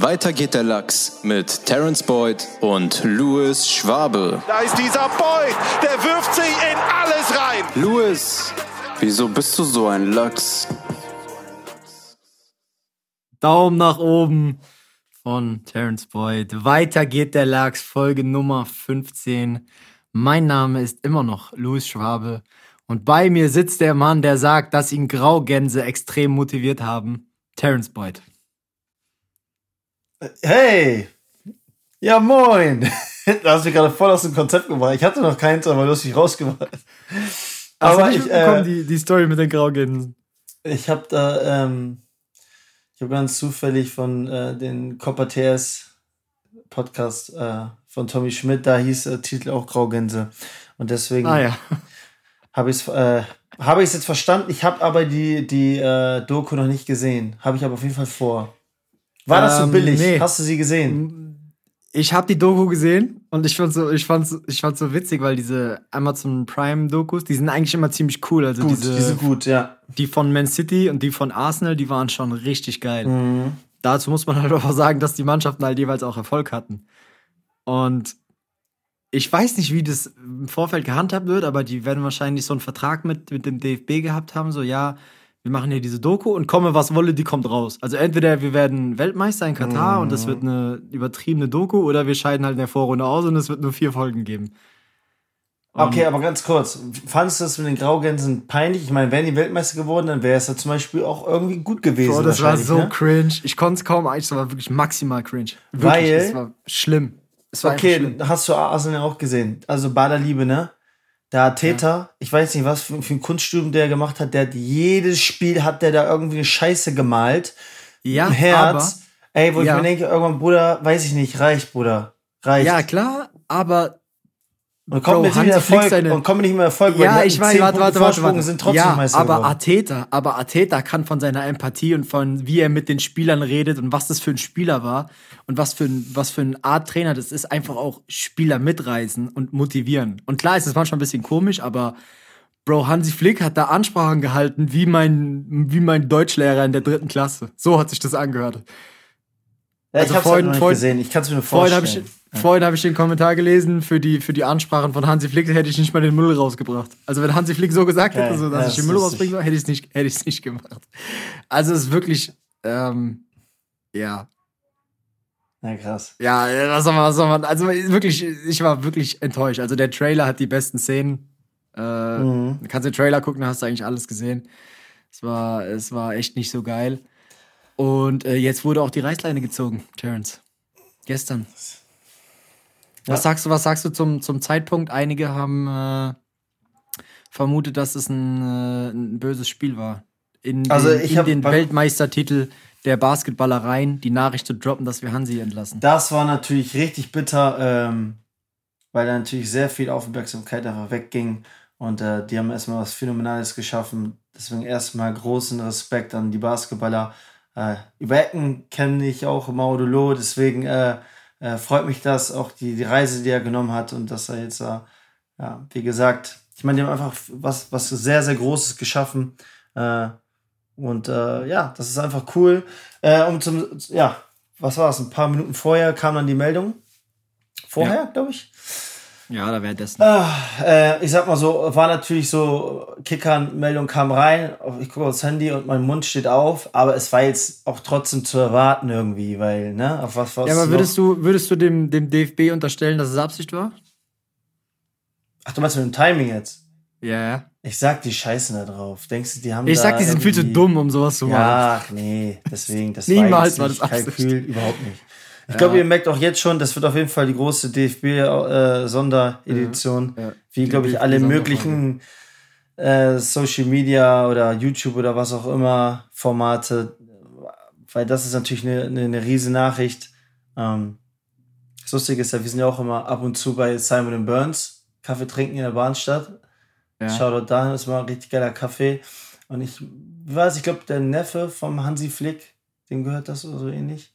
Weiter geht der Lachs mit Terence Boyd und Louis Schwabe. Da ist dieser Boyd, der wirft sich in alles rein. Louis, wieso bist du so ein Lachs? Daumen nach oben von Terence Boyd. Weiter geht der Lachs, Folge Nummer 15. Mein Name ist immer noch Louis Schwabe und bei mir sitzt der Mann, der sagt, dass ihn Graugänse extrem motiviert haben. Terence Boyd. Hey! Ja, moin! Da hast du mich gerade voll aus dem Konzept gebracht. Ich hatte noch keins, aber lustig rausgemacht. Aber Hast du ich äh, die, die Story mit den Graugänsen. Ich habe da, ähm, ich habe ganz zufällig von äh, den Copper TS Podcast äh, von Tommy Schmidt, da hieß der Titel auch Graugänse. Und deswegen ah, ja. habe ich es äh, hab jetzt verstanden. Ich habe aber die, die äh, Doku noch nicht gesehen. Habe ich aber auf jeden Fall vor. War das so ähm, billig? Nee. Hast du sie gesehen? Ich habe die Doku gesehen und ich fand so, ich fand's, ich fand's so witzig, weil diese Amazon Prime Dokus, die sind eigentlich immer ziemlich cool. Also gut, diese, die sind gut, ja. Die von Man City und die von Arsenal, die waren schon richtig geil. Mhm. Dazu muss man halt auch sagen, dass die Mannschaften halt jeweils auch Erfolg hatten. Und ich weiß nicht, wie das im Vorfeld gehandhabt wird, aber die werden wahrscheinlich so einen Vertrag mit, mit dem DFB gehabt haben, so ja, wir machen hier diese Doku und komme, was wolle, die kommt raus. Also entweder wir werden Weltmeister in Katar mhm. und das wird eine übertriebene Doku oder wir scheiden halt in der Vorrunde aus und es wird nur vier Folgen geben. Und okay, aber ganz kurz, fandest du das mit den Graugänsen peinlich? Ich meine, wären die Weltmeister geworden, dann wäre es ja zum Beispiel auch irgendwie gut gewesen. Bro, das war so ne? cringe. Ich konnte es kaum eigentlich, das war wirklich maximal cringe. Wirklich, Weil, das war schlimm. Das war okay, hast du Arsenal auch gesehen. Also Baderliebe, ne? Der Arteta, ja. ich weiß nicht, was für, für ein Kunststudium der gemacht hat, der hat jedes Spiel hat der da irgendwie eine Scheiße gemalt. Ja, Herz. Aber, Ey, wo ja. ich mir denke, irgendwann, Bruder, weiß ich nicht, reicht, Bruder. Reicht. Ja, klar, aber und kommt mit nicht Erfolg seine... und kommt nicht mehr Erfolg. Ja, ich weiß, warte, warte, warte, warte. Sind trotzdem ja, Meister aber geworden. Aber Arteta kann von seiner Empathie und von wie er mit den Spielern redet und was das für ein Spieler war und was für ein was für eine Art Trainer das ist, einfach auch Spieler mitreißen und motivieren. Und klar ist es manchmal ein bisschen komisch, aber Bro, Hansi Flick hat da Ansprachen gehalten wie mein wie mein Deutschlehrer in der dritten Klasse. So hat sich das angehört. Ja, also ich hab's halt vorhin, halt nicht gesehen. Ich kann es mir nur vorstellen. Vorhin habe ich, vorhin hab ich den Kommentar gelesen für die, für die Ansprachen von Hansi Flick, hätte ich nicht mal den Müll rausgebracht. Also wenn Hansi Flick so gesagt hätte, so, dass ja, ich den Müll rausbringen soll, hätte ich es nicht, hätte ich's nicht gemacht. Also es ist wirklich, ähm, ja. Ja, krass. Ja, was soll man, was soll man, also wirklich, ich war wirklich enttäuscht. Also der Trailer hat die besten Szenen. Äh, mhm. Du kannst den Trailer gucken, da hast du eigentlich alles gesehen. Es war, es war echt nicht so geil. Und äh, jetzt wurde auch die Reißleine gezogen, Terence. Gestern. Ja. Was sagst du, was sagst du zum, zum Zeitpunkt? Einige haben äh, vermutet, dass es ein, äh, ein böses Spiel war. In also den, in den Weltmeistertitel der Basketballereien die Nachricht zu droppen, dass wir Hansi entlassen. Das war natürlich richtig bitter, ähm, weil da natürlich sehr viel Aufmerksamkeit einfach wegging. Und äh, die haben erstmal was Phänomenales geschaffen. Deswegen erstmal großen Respekt an die Basketballer. Äh, über Ecken kenne ich auch Maudolo, deswegen äh, äh, freut mich das, auch die, die Reise, die er genommen hat und dass er jetzt, äh, ja, wie gesagt, ich meine, die haben einfach was, was sehr, sehr Großes geschaffen. Äh, und äh, ja, das ist einfach cool. Äh, um zum, ja, was war es? Ein paar Minuten vorher kam dann die Meldung. Vorher, ja. glaube ich. Ja, da wäre das. Ah, äh, ich sag mal so, war natürlich so, Kickern-Meldung kam rein, ich gucke aufs Handy und mein Mund steht auf, aber es war jetzt auch trotzdem zu erwarten irgendwie, weil, ne, auf was was Ja, aber würdest du, würdest du dem, dem DFB unterstellen, dass es Absicht war? Ach, du meinst mit dem Timing jetzt? Ja, ja. Ich sag, die scheißen da drauf. Denkst du, die haben Ich sag, die sind viel zu dumm, um sowas zu machen. Ach nee, deswegen, das Niemals war, war das Absicht. Kalkül, überhaupt nicht. Ich ja. glaube, ihr merkt auch jetzt schon, das wird auf jeden Fall die große DFB-Sonderedition, äh, ja. wie, glaube ich, alle möglichen äh, Social Media oder YouTube oder was auch immer Formate, weil das ist natürlich eine, eine, eine riesen Nachricht. Ähm, das Lustige ist ja, wir sind ja auch immer ab und zu bei Simon Burns, Kaffee trinken in der Bahnstadt. Ja. Shoutout dahin, ist mal ein richtig geiler Kaffee. Und ich weiß, ich glaube, der Neffe vom Hansi Flick, dem gehört das oder so ähnlich.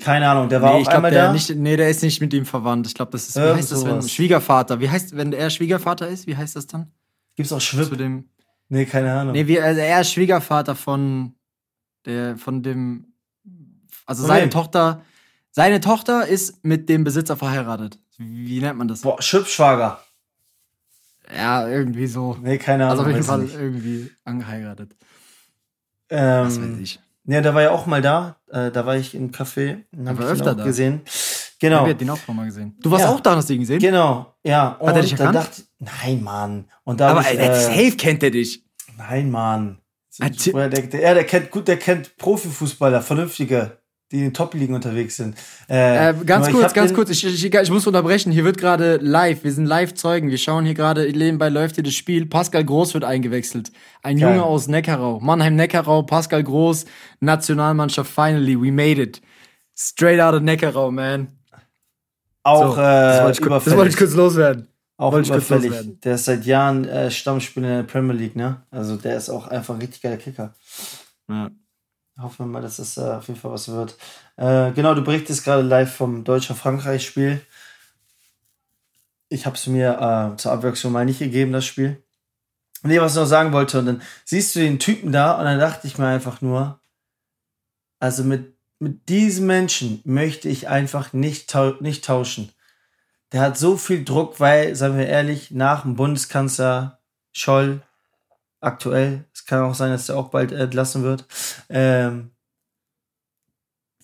Keine Ahnung, der war nee, auch einmal der da. Nicht, nee, der ist nicht mit ihm verwandt. Ich glaube, das ist, wie Irgend heißt das, wenn Schwiegervater? Wie heißt, wenn er Schwiegervater ist, wie heißt das dann? Gibt's auch Schwipp? Zu dem, nee, keine Ahnung. Nee, wie, also er ist Schwiegervater von der, von dem Also Von seine? Tochter, seine Tochter ist mit dem Besitzer verheiratet. Wie, nennt man das? Boah, Schüppschwager. Ja, irgendwie so. Nee, keine Ahnung. Also auf jeden Fall ich irgendwie angeheiratet. Ähm, Was weiß ich. Ja, da war ja auch mal da. Äh, da war ich im Café. und Hab ich ihn öfter auch da. gesehen. Ich Genau. habe den auch schon mal gesehen. Du warst Ja. auch da, hast du ihn gesehen? Genau, ja. Und er dich da erkannt? dachte nein, Mann. Und da Aber hab ich, äh, safe kennt er dich. nein, Mann. Ti- Der, der, ja, der kennt gut, der kennt Profifußballer, vernünftige, die in den Top-Ligen unterwegs sind. Äh, ganz nur ich kurz, ganz kurz, ich, ich, ich muss unterbrechen. Hier wird gerade live, wir sind Live-Zeugen. Wir schauen hier gerade, nebenbei läuft hier das Spiel. Pascal Groß wird eingewechselt. Ein Geil. Junge aus Neckarau. Mannheim-Neckarau, Pascal Groß, Nationalmannschaft, finally, we made it. Straight out of Neckarau, man. Auch So, äh, das, wollte ich, kurz- das wollte ich kurz loswerden. Auch wollte ich kurz überfällig. loswerden. Der ist seit Jahren äh, Stammspieler in der Premier League, ne? Also der ist auch einfach ein richtig geiler Kicker. Ja. Hoffen wir mal, dass es äh, auf jeden Fall was wird. Äh, genau, du berichtest gerade live vom Deutscher-Frankreich-Spiel. Ich habe es mir äh, zur Abwechslung mal nicht gegeben, das Spiel. Nee, was ich noch sagen wollte, und dann siehst du den Typen da und dann dachte ich mir einfach nur, also mit, mit diesem Menschen möchte ich einfach nicht, tau nicht tauschen. Der hat so viel Druck, weil, sagen wir ehrlich, nach dem Bundeskanzler Scholl aktuell, kann auch sein, dass der auch bald entlassen wird, ähm,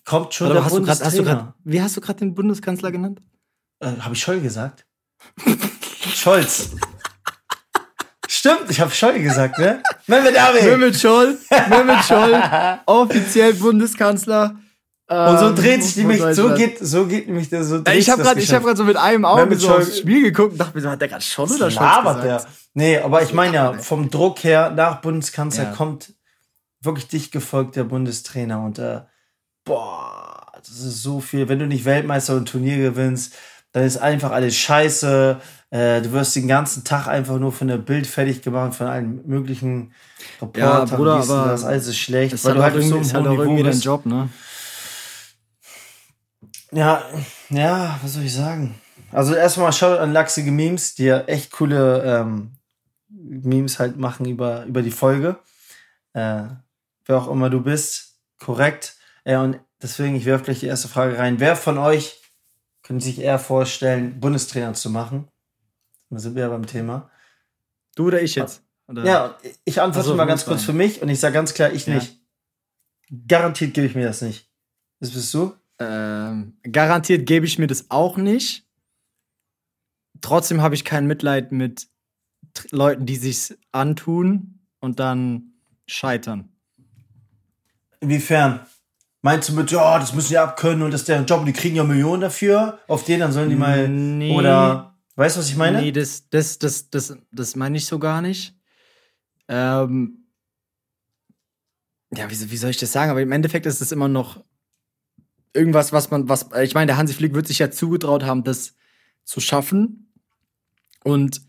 kommt schon Warte, der hast du grad, hast du Bundestrainer. grad, wie hast du gerade den Bundeskanzler genannt? Äh, habe ich Scholl gesagt? Scholz. Stimmt, ich habe Scholl gesagt, ne? Mehmet Abi. Mehmet Scholl, Mehmet Scholl, offiziell Bundeskanzler. Und so ähm, dreht sich von nämlich, so geht, so geht nämlich der, so dreht Ich habe gerade, ich habe Geschäft. gerade so mit einem Auge Mehmet so Scholl- aufs Spiel geguckt und dachte mir so, hat der gerade Scholl oder Scholz labert gesagt? der? Nee, aber ich meine ja, vom Druck her, nach Bundeskanzler Ja. kommt wirklich dicht gefolgt der Bundestrainer und äh, boah, das ist so viel. Wenn du nicht Weltmeister und Turnier gewinnst, dann ist einfach alles scheiße. Äh, du wirst den ganzen Tag einfach nur von der Bild fertig gemacht, von allen möglichen Reportern. Bruder, dies und aber das alles ist schlecht, Ist weil halt, du halt so irgendwie, einem ist halt auch irgendwie dein. Job, ne? Ja, ja, was soll ich sagen? Also erstmal Shoutout an lachsige Memes, die ja echt coole ähm, Memes halt machen über, über die Folge. Äh, wer auch immer du bist, korrekt. Äh, und deswegen, ich werfe gleich die erste Frage rein. Wer von euch könnte sich eher vorstellen, Bundestrainer zu machen? Da sind wir ja beim Thema. Du oder ich jetzt? Oder? Ja, ich antworte so, mal ganz kurz sein. für mich und ich sage ganz klar, ich Ja. nicht. Garantiert gebe ich mir das nicht. Das bist du? Ähm, garantiert gebe ich mir das auch nicht. Trotzdem habe ich kein Mitleid mit Leuten, die sich's antun und dann scheitern. Inwiefern? Meinst du mit, ja, das müssen die abkönnen und das ist deren Job und die kriegen ja Millionen dafür? Auf den, dann sollen die mal. Nee. Oder, weißt du, was ich meine? Nee, das, das, das, das, das meine ich so gar nicht. Ähm, ja, wie, wie soll ich das sagen? Aber im Endeffekt ist es immer noch irgendwas, was man, was, ich meine, der Hansi Flick wird sich ja zugetraut haben, das zu schaffen. Und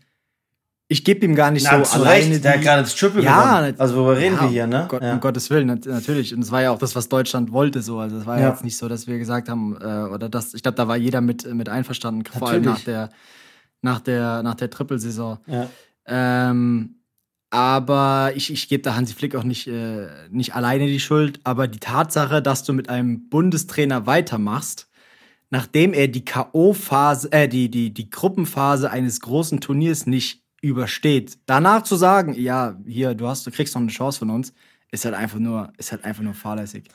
ich gebe ihm gar nicht Na, so zu alleine. Recht, der hat die- gerade das Triple Ja, gewonnen. Also, worüber reden Ja, wir hier, ne? Um, Gott, ja. um Gottes Willen, nat natürlich. Und es war ja auch das, was Deutschland wollte, so. Also es war ja, jetzt nicht so, dass wir gesagt haben, äh, oder das, ich glaube, da war jeder mit, mit einverstanden, vor allem nach Natürlich. der, nach der, nach der Trippelsaison. ja. Ähm, aber ich, ich gebe da Hansi Flick auch nicht, äh, nicht alleine die Schuld. Aber die Tatsache, dass du mit einem Bundestrainer weitermachst, nachdem er die K.O.-Phase, äh, die, die, die Gruppenphase eines großen Turniers nicht übersteht, danach zu sagen, ja, hier, du hast, du kriegst noch eine Chance von uns, ist halt einfach nur, ist halt einfach nur fahrlässig.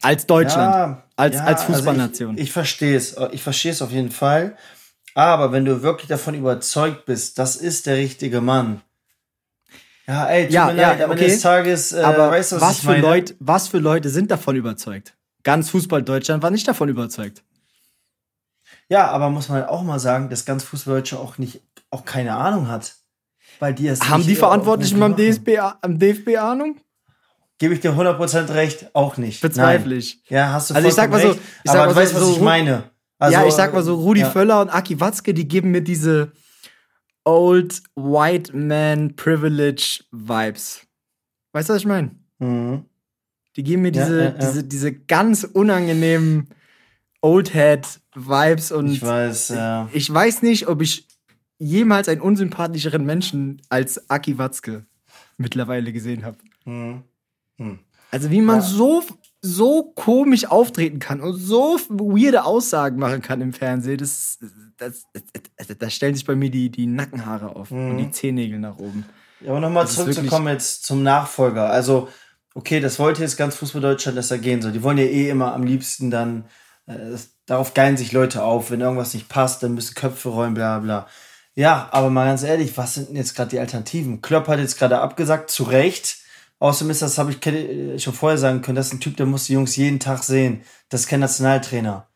Als Deutschland. Ja, als, ja, als also Fußballnation. ich ich verstehe es. Ich verstehe es auf jeden Fall. Aber wenn du wirklich davon überzeugt bist, das ist der richtige Mann. Ja, ey, tut Ja, mir ja, leid, am Ende okay. des Tages, äh, Aber weißt du, was, was, ich für meine? Leute, was für Leute sind davon überzeugt? Ganz Fußball Deutschland war nicht davon überzeugt. Ja, aber muss man halt auch mal sagen, dass ganz Fußballdeutsche auch nicht, auch keine Ahnung hat. Weil die es Haben die äh, Verantwortlichen beim. DFB, am DFB Ahnung? Gebe ich dir 100% recht, auch nicht. Bezweifle ich. Ja, hast du Also ich sag mal so- recht, ich sag aber mal du weißt, so- was ich meine. Also, ja, ich sag mal so, Rudi ja. Völler und Aki Watzke, die geben mir diese Old White Man Privilege Vibes. Weißt du, was ich meine? Mhm. Die geben mir diese, ja, ja. diese, diese ganz unangenehmen Old Head Vibes und Ich weiß, ja. ich weiß nicht, ob ich jemals einen unsympathischeren Menschen als Aki Watzke mittlerweile gesehen habe. Mhm. Also wie man Ja. so so komisch auftreten kann und so weirde Aussagen machen kann im Fernsehen, das, das, da stellen sich bei mir die, die Nackenhaare auf und die Zehennägel nach oben. Ja, aber nochmal zurückzukommen jetzt zum Nachfolger. Also, okay, das wollte jetzt ganz Fußball Deutschland, dass er gehen soll. Die wollen ja eh immer am liebsten dann, das, darauf geilen sich Leute auf. Wenn irgendwas nicht passt, dann müssen Köpfe rollen, bla bla. Ja, aber mal ganz ehrlich, was sind denn jetzt gerade die Alternativen? Klopp hat jetzt gerade abgesagt, zu Recht. Außerdem ist das, habe ich ke- schon vorher sagen können, das ist ein Typ, der muss die Jungs jeden Tag sehen. Das ist kein Nationaltrainer.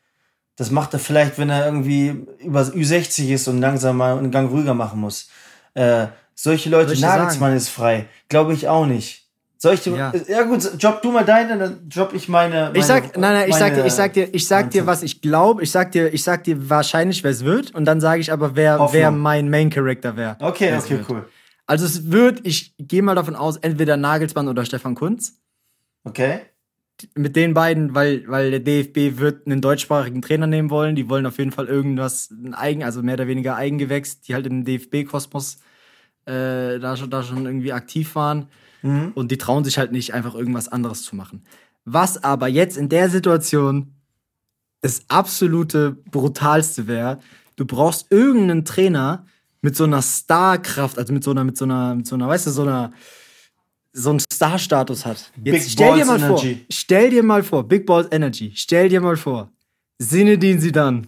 Das macht er vielleicht, wenn er irgendwie über Ü60 ist und langsam mal einen Gang ruhiger machen muss. Äh, solche Leute, Nagelsmann ist frei. Glaube ich auch nicht. Soll ich dir, Ja. ja. gut, job du mal deine, dann job ich meine. meine Ich sag, nein, nein, ich sag dir, ich sag dir, ich sag dir, was ich glaube. Ich sag dir, ich sag dir wahrscheinlich, wer es wird. Und dann sage ich aber, wer, Hoffnung. wer mein Main Character wäre. Okay, okay, wird. cool. Also es wird, ich gehe mal davon aus, entweder Nagelsmann oder Stefan Kunz. Okay. Mit den beiden, weil, weil der DFB wird einen deutschsprachigen Trainer nehmen wollen. Die wollen auf jeden Fall irgendwas, ein eigen, also mehr oder weniger Eigengewächs, die halt im DFB-Kosmos äh, da, schon, da schon irgendwie aktiv waren. Und die trauen sich halt nicht, einfach irgendwas anderes zu machen. Was aber jetzt in der Situation das absolute Brutalste wäre, du brauchst irgendeinen Trainer mit so einer Starkraft, also mit so einer, mit so einer, mit so einer, weißt du, so einer, so einen Star-Status hat. Jetzt Big stell dir Balls mal vor, Energy. stell dir mal vor, Big Balls Energy, stell dir mal vor, Zinedine Zidane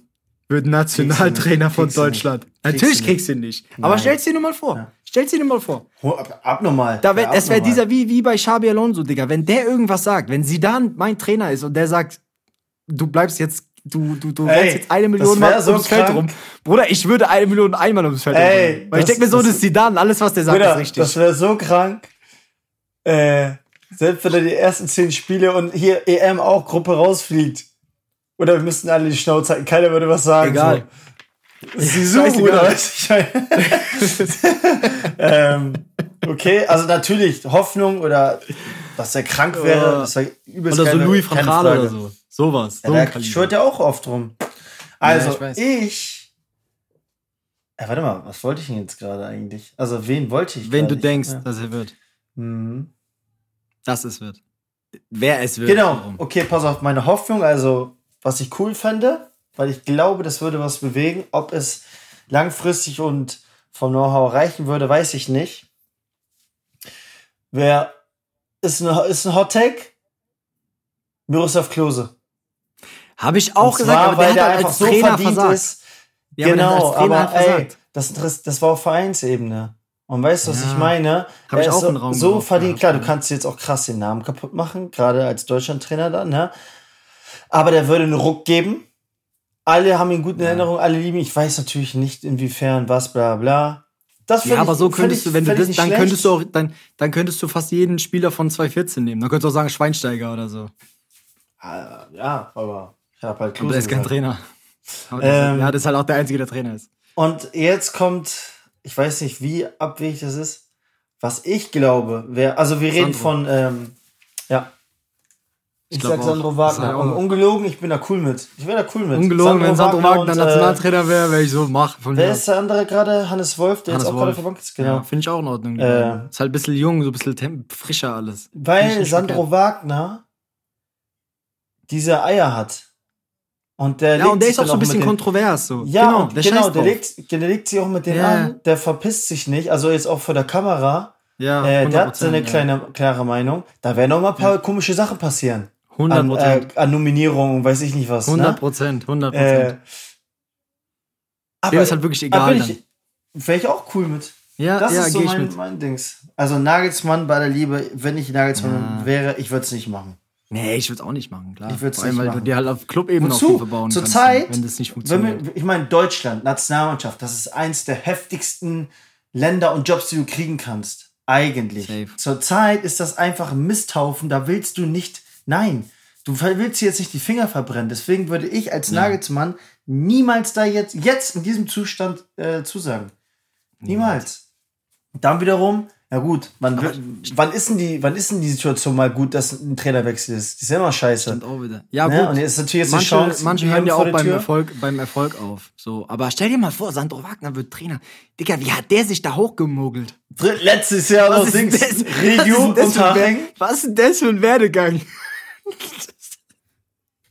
wird Nationaltrainer von. Deutschland. Natürlich kriegst du ihn nicht. Aber Nein. stell's dir nur mal vor. Stell's dir nur mal vor. Ab- Abnormal. Da wär, Ja, es wäre dieser, wie, wie bei Xabi Alonso, Digga. Wenn der irgendwas sagt, wenn Zidane mein Trainer ist und der sagt, du bleibst jetzt, du, du, du Ey, jetzt eine Million Mal so ums Feld krank. rum. Bruder, ich würde eine Million einmal ums Feld Ey, rumrennen. Weil ich das- denke mir so, das- ist Zidane, alles, was der sagt, Bruder, ist richtig. das wäre so krank. Äh, selbst wenn er die ersten zehn Spiele und hier EM auch Gruppe rausfliegt. Oder wir müssten alle die Schnauze halten, keiner würde was sagen. Egal. So. Sisu, ich meine. ähm, okay, also natürlich Hoffnung oder dass er krank wäre, Oh. das war übelst oder so keine- Louis Gaal Frage. oder so. Sowas. Ja, so ein da schwört ja auch oft rum. Also, ich weiß. ich. Äh, warte mal, was wollte ich denn jetzt gerade eigentlich? Also, wen wollte ich? Wenn du denkst, Ja. dass er wird. Mhm. Dass es wird. Wer es wird. Genau, warum. okay, pass auf, meine Hoffnung, also, was ich cool fände, weil ich glaube, das würde was bewegen. Ob es langfristig und vom Know-how reichen würde, weiß ich nicht. Wer ist ein, ist ein Hot Take? Miroslav Klose. Habe ich auch Und gesagt, zwar, aber weil der der halt einfach so Trainer verdient versagt. ist. Ja, genau, aber ey, das, das, war auf Vereinsebene. Und weißt du, was Ja. ich meine? Hab ich auch so, in den Raum so verdient. Klar, du kannst jetzt auch krass den Namen kaputt machen, gerade als Deutschlandtrainer dann, ne? Aber der würde einen Ruck geben. Alle haben ihn gut in Erinnerung, alle lieben ihn. Ich weiß natürlich nicht, inwiefern, was, bla, bla. Das Ja, aber ich- so könntest ich- du, wenn du das, dann nicht könntest schlecht. du auch, dann, dann könntest du fast jeden Spieler von 2014 nehmen. Dann könntest du auch sagen Schweinsteiger oder so. Ah, Ja, aber ich habe halt Aber Klose der ist kein gesagt. Trainer. Aber Ähm, ja, das ist halt auch der Einzige, der Trainer ist. Und jetzt kommt, ich weiß nicht, wie abwegig das ist, was ich glaube, wer, also wir reden Sandro. von, ähm, ja. Ich, glaub sag auch. Sandro Wagner. ich auch Und ungelogen, ich bin da cool mit. Ich wäre da cool mit. Ungelogen, wenn Sandro Wagner und, äh, Nationaltrainer wäre, wäre ich so, mach. Von Wer mir ist der andere gerade? Hannes Wolf, der Hannes jetzt auch gerade Wolf. Bank ist, genau. Ja, Finde ich auch in Ordnung. Äh, ist halt ein bisschen jung, so ein bisschen frischer alles. Ich Weil Sandro verkehrt. Wagner diese Eier hat. Und der Ja, und der ist auch so ein bisschen kontrovers. So. Ja, genau, der genau, der legt, der legt sich auch mit denen Ja. an, der verpisst sich nicht, also jetzt auch vor der Kamera. Ja, Äh, der hat 100%, seine ja. kleine, klare Meinung. Da werden noch mal ein paar komische Sachen passieren. 100 An, äh, an Nominierungen, weiß ich nicht was. 100 Ne? Prozent, 100 Äh, Prozent. aber Dem ist halt wirklich egal aber wäre ich auch cool mit. Ja, Das ja, ist so mein, mit. mein Dings. Also Nagelsmann bei der Liebe, wenn ich Nagelsmann Ja. wäre, ich würde es nicht machen. Nee, ich würde es auch nicht machen, klar. Ich Vor allem, nicht weil machen. du dir halt auf Clubebene viel verbauen Zur kannst, Zeit, wenn das nicht funktioniert. wir, ich meine, Deutschland, Nationalmannschaft, das ist eins der heftigsten Länder und Jobs, die du kriegen kannst. Eigentlich. Safe. Zurzeit ist das einfach ein Misthaufen, da willst du nicht, nein, du willst jetzt nicht die Finger verbrennen. Deswegen würde ich als Nagelsmann niemals da jetzt, jetzt in diesem Zustand äh, zusagen. Niemals. Dann wiederum, ja gut, wann, wird- wann, ist denn die, wann ist denn die Situation mal gut, dass ein Trainerwechsel ist? Die ist ja immer scheiße. Stimmt auch wieder. Ja, Ne? gut. Und jetzt ist natürlich jetzt manche, Chance, manche hören ja auch beim. Erfolg, beim Erfolg auf. So, aber stell dir mal vor, Sandro Wagner wird Trainer. Digga, wie hat der sich da hochgemogelt? Letztes Jahr noch Dings, Was ist denn das für ein Werdegang?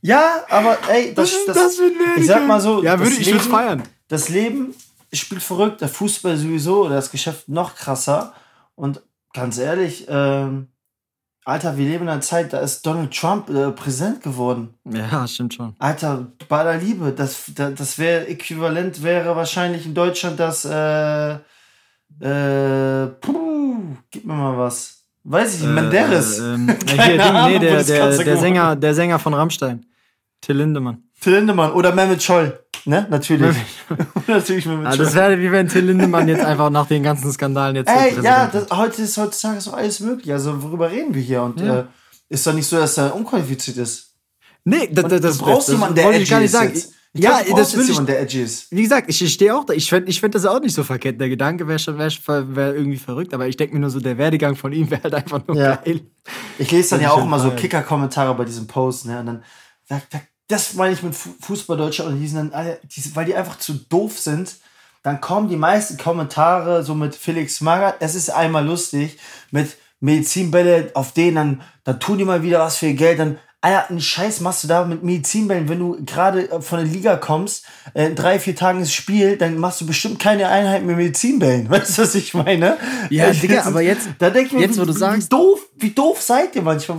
Ja, aber ey, das, das, das ich sag mal so, Ja, das würde ich würde Leben- feiern. das Leben spielt verrückt, der Fußball sowieso oder das Geschäft noch krasser. Und ganz ehrlich, ähm, Alter, wir leben in einer Zeit, da ist Donald Trump äh, Präsident geworden. Ja, stimmt schon. Alter, bei aller Liebe, das, das, das wäre äquivalent, wäre wahrscheinlich in Deutschland das, äh, äh, puh, gib mir mal was. Weiß ich nicht, Menderes. Äh, ähm, hier, Ahnung, nee, der, Sänger, der Sänger von Rammstein. Till Lindemann. Till Lindemann oder Mehmet Scholl, ne? Natürlich. Natürlich Mehmet Also Scholl. das wäre wie wenn Till Lindemann jetzt einfach nach den ganzen Skandalen jetzt. Ey, ja, das, heute ist heutzutage so alles möglich. Also worüber reden wir hier? Und Ja. äh, ist doch nicht so, dass er unqualifiziert ist. Nee, das, das, das du brauchst das jemanden, der ich gar nicht ist sagen. jetzt. Ich ja, glaub, das würde ich. der edgy ist. Wie gesagt, ich stehe auch da. Ich finde ich find das auch nicht so verkehrt. Der Gedanke wäre schon wär, wär irgendwie verrückt, aber ich denke mir nur so, der Werdegang von ihm wäre halt einfach nur Ja. geil. Ich lese dann ja ich auch immer so. Kicker-Kommentare bei diesem Post, ne? Und dann sagt, das meine ich mit Fu- Fußballdeutscher und die sind dann alle, die, weil die einfach zu doof sind. Dann kommen die meisten Kommentare so mit Felix Magath, es ist einmal lustig, mit Medizinbälle, auf denen dann, dann tun die mal wieder was für ihr Geld, dann, Alter, einen Scheiß machst du da mit Medizinbällen, wenn du gerade äh, von der Liga kommst, äh, drei, vier Tagen ins Spiel, dann machst du bestimmt keine Einheit mit Medizinbällen. Weißt du, was ich meine? Ja, Ich- Digga, aber jetzt- da denk ich mir, jetzt, wo wie, du wie, sagst- wie doof, wie doof seid ihr manchmal?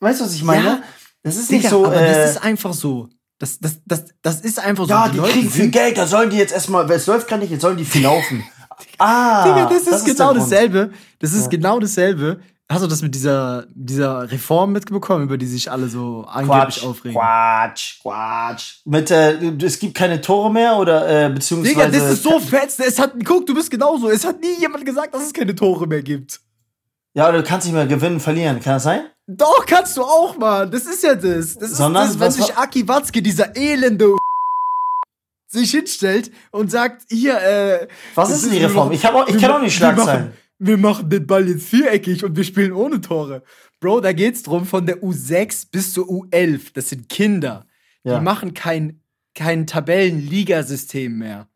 Weißt du, was ich meine? Ja, das ist Digga, nicht so, aber äh, das ist einfach so. Das, das, das, das ist einfach so. ja, die Leute kriegen viel Geld, da sollen die jetzt erstmal, es läuft gar nicht, jetzt sollen die viel laufen. ah, Digga, das ist genau dasselbe. Das ist genau dasselbe. Hast du das mit dieser, dieser Reform mitbekommen, über die sich alle so angeblich Quatsch, aufregen? Quatsch, Quatsch. Mit, äh, es gibt keine Tore mehr oder, äh, beziehungsweise. Digga, das ist so fetz. Es hat, guck, du bist genauso. Es hat nie jemand gesagt, dass es keine Tore mehr gibt. Ja, oder du kannst nicht mehr gewinnen, verlieren, kann das sein? Doch, kannst du auch, Mann. Das ist ja das. Das ist Sondern, das, wenn was sich Aki Watzke, dieser elende sich hinstellt und sagt, hier, äh. Was ist denn die Reform? Ich hab auch- ich kenn auch nicht Schlagzeilen. Wir machen den Ball jetzt viereckig und wir spielen ohne Tore. Bro, da geht's drum von der U6 bis zur U11. Das sind Kinder. Ja. Die machen kein, kein Tabellenligasystem mehr.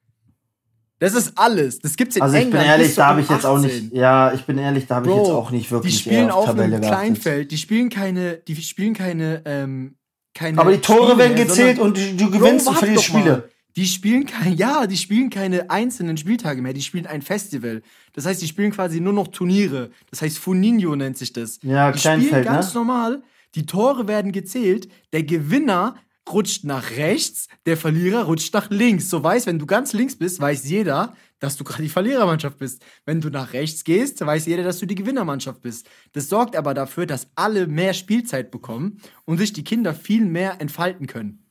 Das ist alles. Das gibt's in Also ich England. bin ehrlich, bis zur da habe ich jetzt auch U18. nicht, ja, ich bin ehrlich, da habe ich Bro, jetzt auch nicht wirklich Die spielen auf Tabelle einem. Kleinfeld, die spielen keine, die spielen keine, ähm, keine. Aber die Tore Spiele werden gezählt und du, du Bro, gewinnst und warte verlierst doch mal. Die spielen kein, ja, die spielen keine einzelnen Spieltage mehr, die spielen ein Festival. Das heißt, die spielen quasi nur noch Turniere. Das heißt, Funinho nennt sich das. Ja, die Kleinfeld, spielen ganz ne? normal, die Tore werden gezählt, der Gewinner rutscht nach rechts, der Verlierer rutscht nach links. So weiß, wenn du ganz links bist, weiß jeder, dass du gerade die Verlierermannschaft bist. Wenn du nach rechts gehst, weiß jeder, dass du die Gewinnermannschaft bist. Das sorgt aber dafür, dass alle mehr Spielzeit bekommen und sich die Kinder viel mehr entfalten können.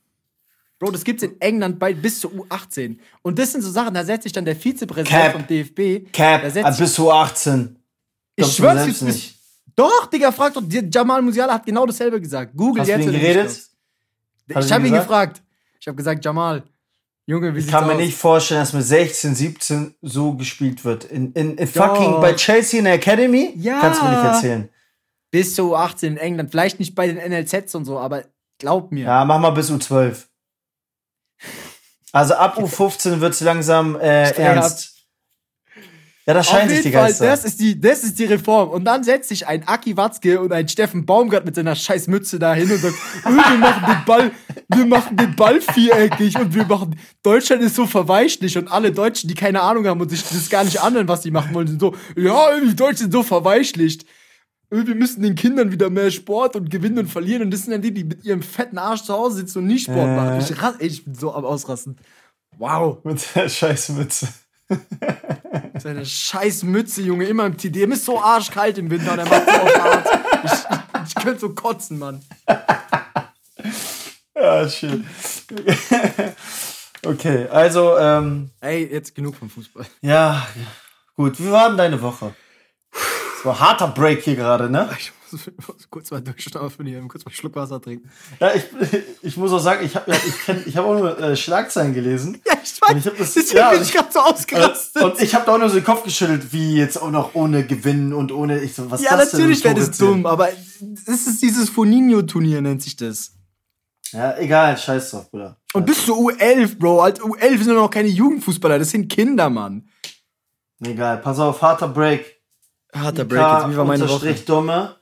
Bro, das gibt's in England bei bis zur U18. Und das sind so Sachen, da setzt sich dann der Vizepräsident Cap. vom DFB. Cap, setzt bis zu 18. ich schwör's jetzt nicht. Doch, Digga, frag doch. Jamal Musiala hat genau dasselbe gesagt. Google Hast jetzt. ihn wenn du geredet? nicht glaubst. Hat Ich habe ihn gefragt. Ich habe gesagt, Jamal, Junge, wie Ich kann mir aus? nicht vorstellen, dass mit 16, 17 so gespielt wird. In, in, in fucking bei Chelsea in der Academy? Ja. Kannst du mir nicht erzählen. Bis zur U18 in England. Vielleicht nicht bei den NLZs und so, aber glaub mir. Ja, mach mal bis U12. Also ab U15 wird's langsam äh, ernst. Ja, das scheint sich die jeden Fall, Geister. das ist, die, das ist die Reform. Und dann setzt sich ein Aki Watzke und ein Steffen Baumgart mit seiner scheiß Mütze da hin und sagt, "Äh, wir machen den Ball, wir machen den Ball viereckig und wir machen, Deutschland ist so verweichlich und alle Deutschen, die keine Ahnung haben und sich das gar nicht anhören, was die machen wollen, sind so, ja, die Deutschen sind so verweichlicht. Wir müssen den Kindern wieder mehr Sport und gewinnen und verlieren. Und das sind dann die, die mit ihrem fetten Arsch zu Hause sitzen und nicht Sport Äh. machen. Ich, ey, ich bin so am Ausrasten. Wow. Mit der scheiß Mütze. Seine scheiß Mütze, Junge, immer im TD. Ihm ist so arschkalt im Winter und er macht so auf hart. Ich, ich, ich könnte so kotzen, Mann. Ja, schön. okay, also, ähm, Ey, jetzt genug vom Fußball. ja, gut. Wie war denn deine Woche? Es ein harter Break hier gerade, ne? Ich muss, muss kurz mal durchschnaufen hier, kurz mal einen Schluck Wasser trinken. Ja, ich, ich muss auch sagen, ich habe ich kenn, ich hab auch nur äh, Schlagzeilen gelesen. Ja, ich weiß. Und ich hab das- Deswegen ja, bin ich gerade so ausgerastet. Und ich habe da auch nur so den Kopf geschüttelt, wie jetzt auch noch ohne Gewinnen und ohne. Ich so, was ja, das natürlich wäre das dumm, aber das ist dieses Foninho-Turnier, nennt sich das. Ja, egal, scheiß drauf, Bruder. Und bis zur U11, Bro. Halt, U11 sind doch noch keine Jugendfußballer, das sind Kinder, Mann. Egal, pass auf, harter Break. Harter K Wie war meine Woche? Dumme.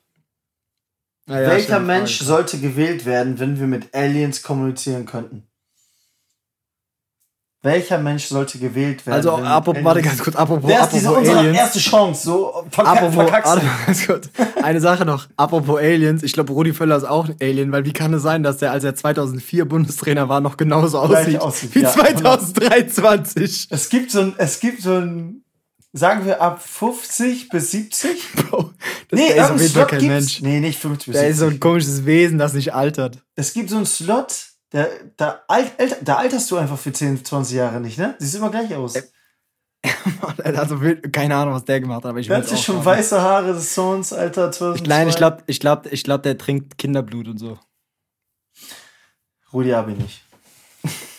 Ja, ja, Welcher stimmt, Mensch Frage. sollte gewählt werden, wenn wir mit Aliens kommunizieren könnten? Welcher Mensch sollte gewählt werden? Also, apropos, warte ganz kurz, apropos, ist diese unsere Aliens. erste Chance? So verka Apropos, verkackst ganz kurz. Eine Sache noch. Apropos Aliens. Ich glaube, Rudi Völler ist auch ein Alien, weil wie kann es sein, dass der, als er 2004 Bundestrainer war, noch genauso aussieht, aussieht, wie ja. 2023? Es gibt so ein, es gibt so ein, sagen wir ab 50 bis 70? Bro, das Nee, der ist auf jeden Fall kein. Mensch. Nee, nicht 50 bis Der ist so 70. ein komisches Wesen, das nicht altert. Es gibt so einen Slot, der, da, alt, alter, da alterst du einfach für 10, 20 Jahre nicht, ne? Siehst immer gleich aus. Also, keine Ahnung, was der gemacht hat, aber ich sich schon weiße Haare des Sohns, Alter, 2002. Nein, ich glaube, ich glaub, ich glaub, der trinkt Kinderblut und so. Rudi Abi nicht.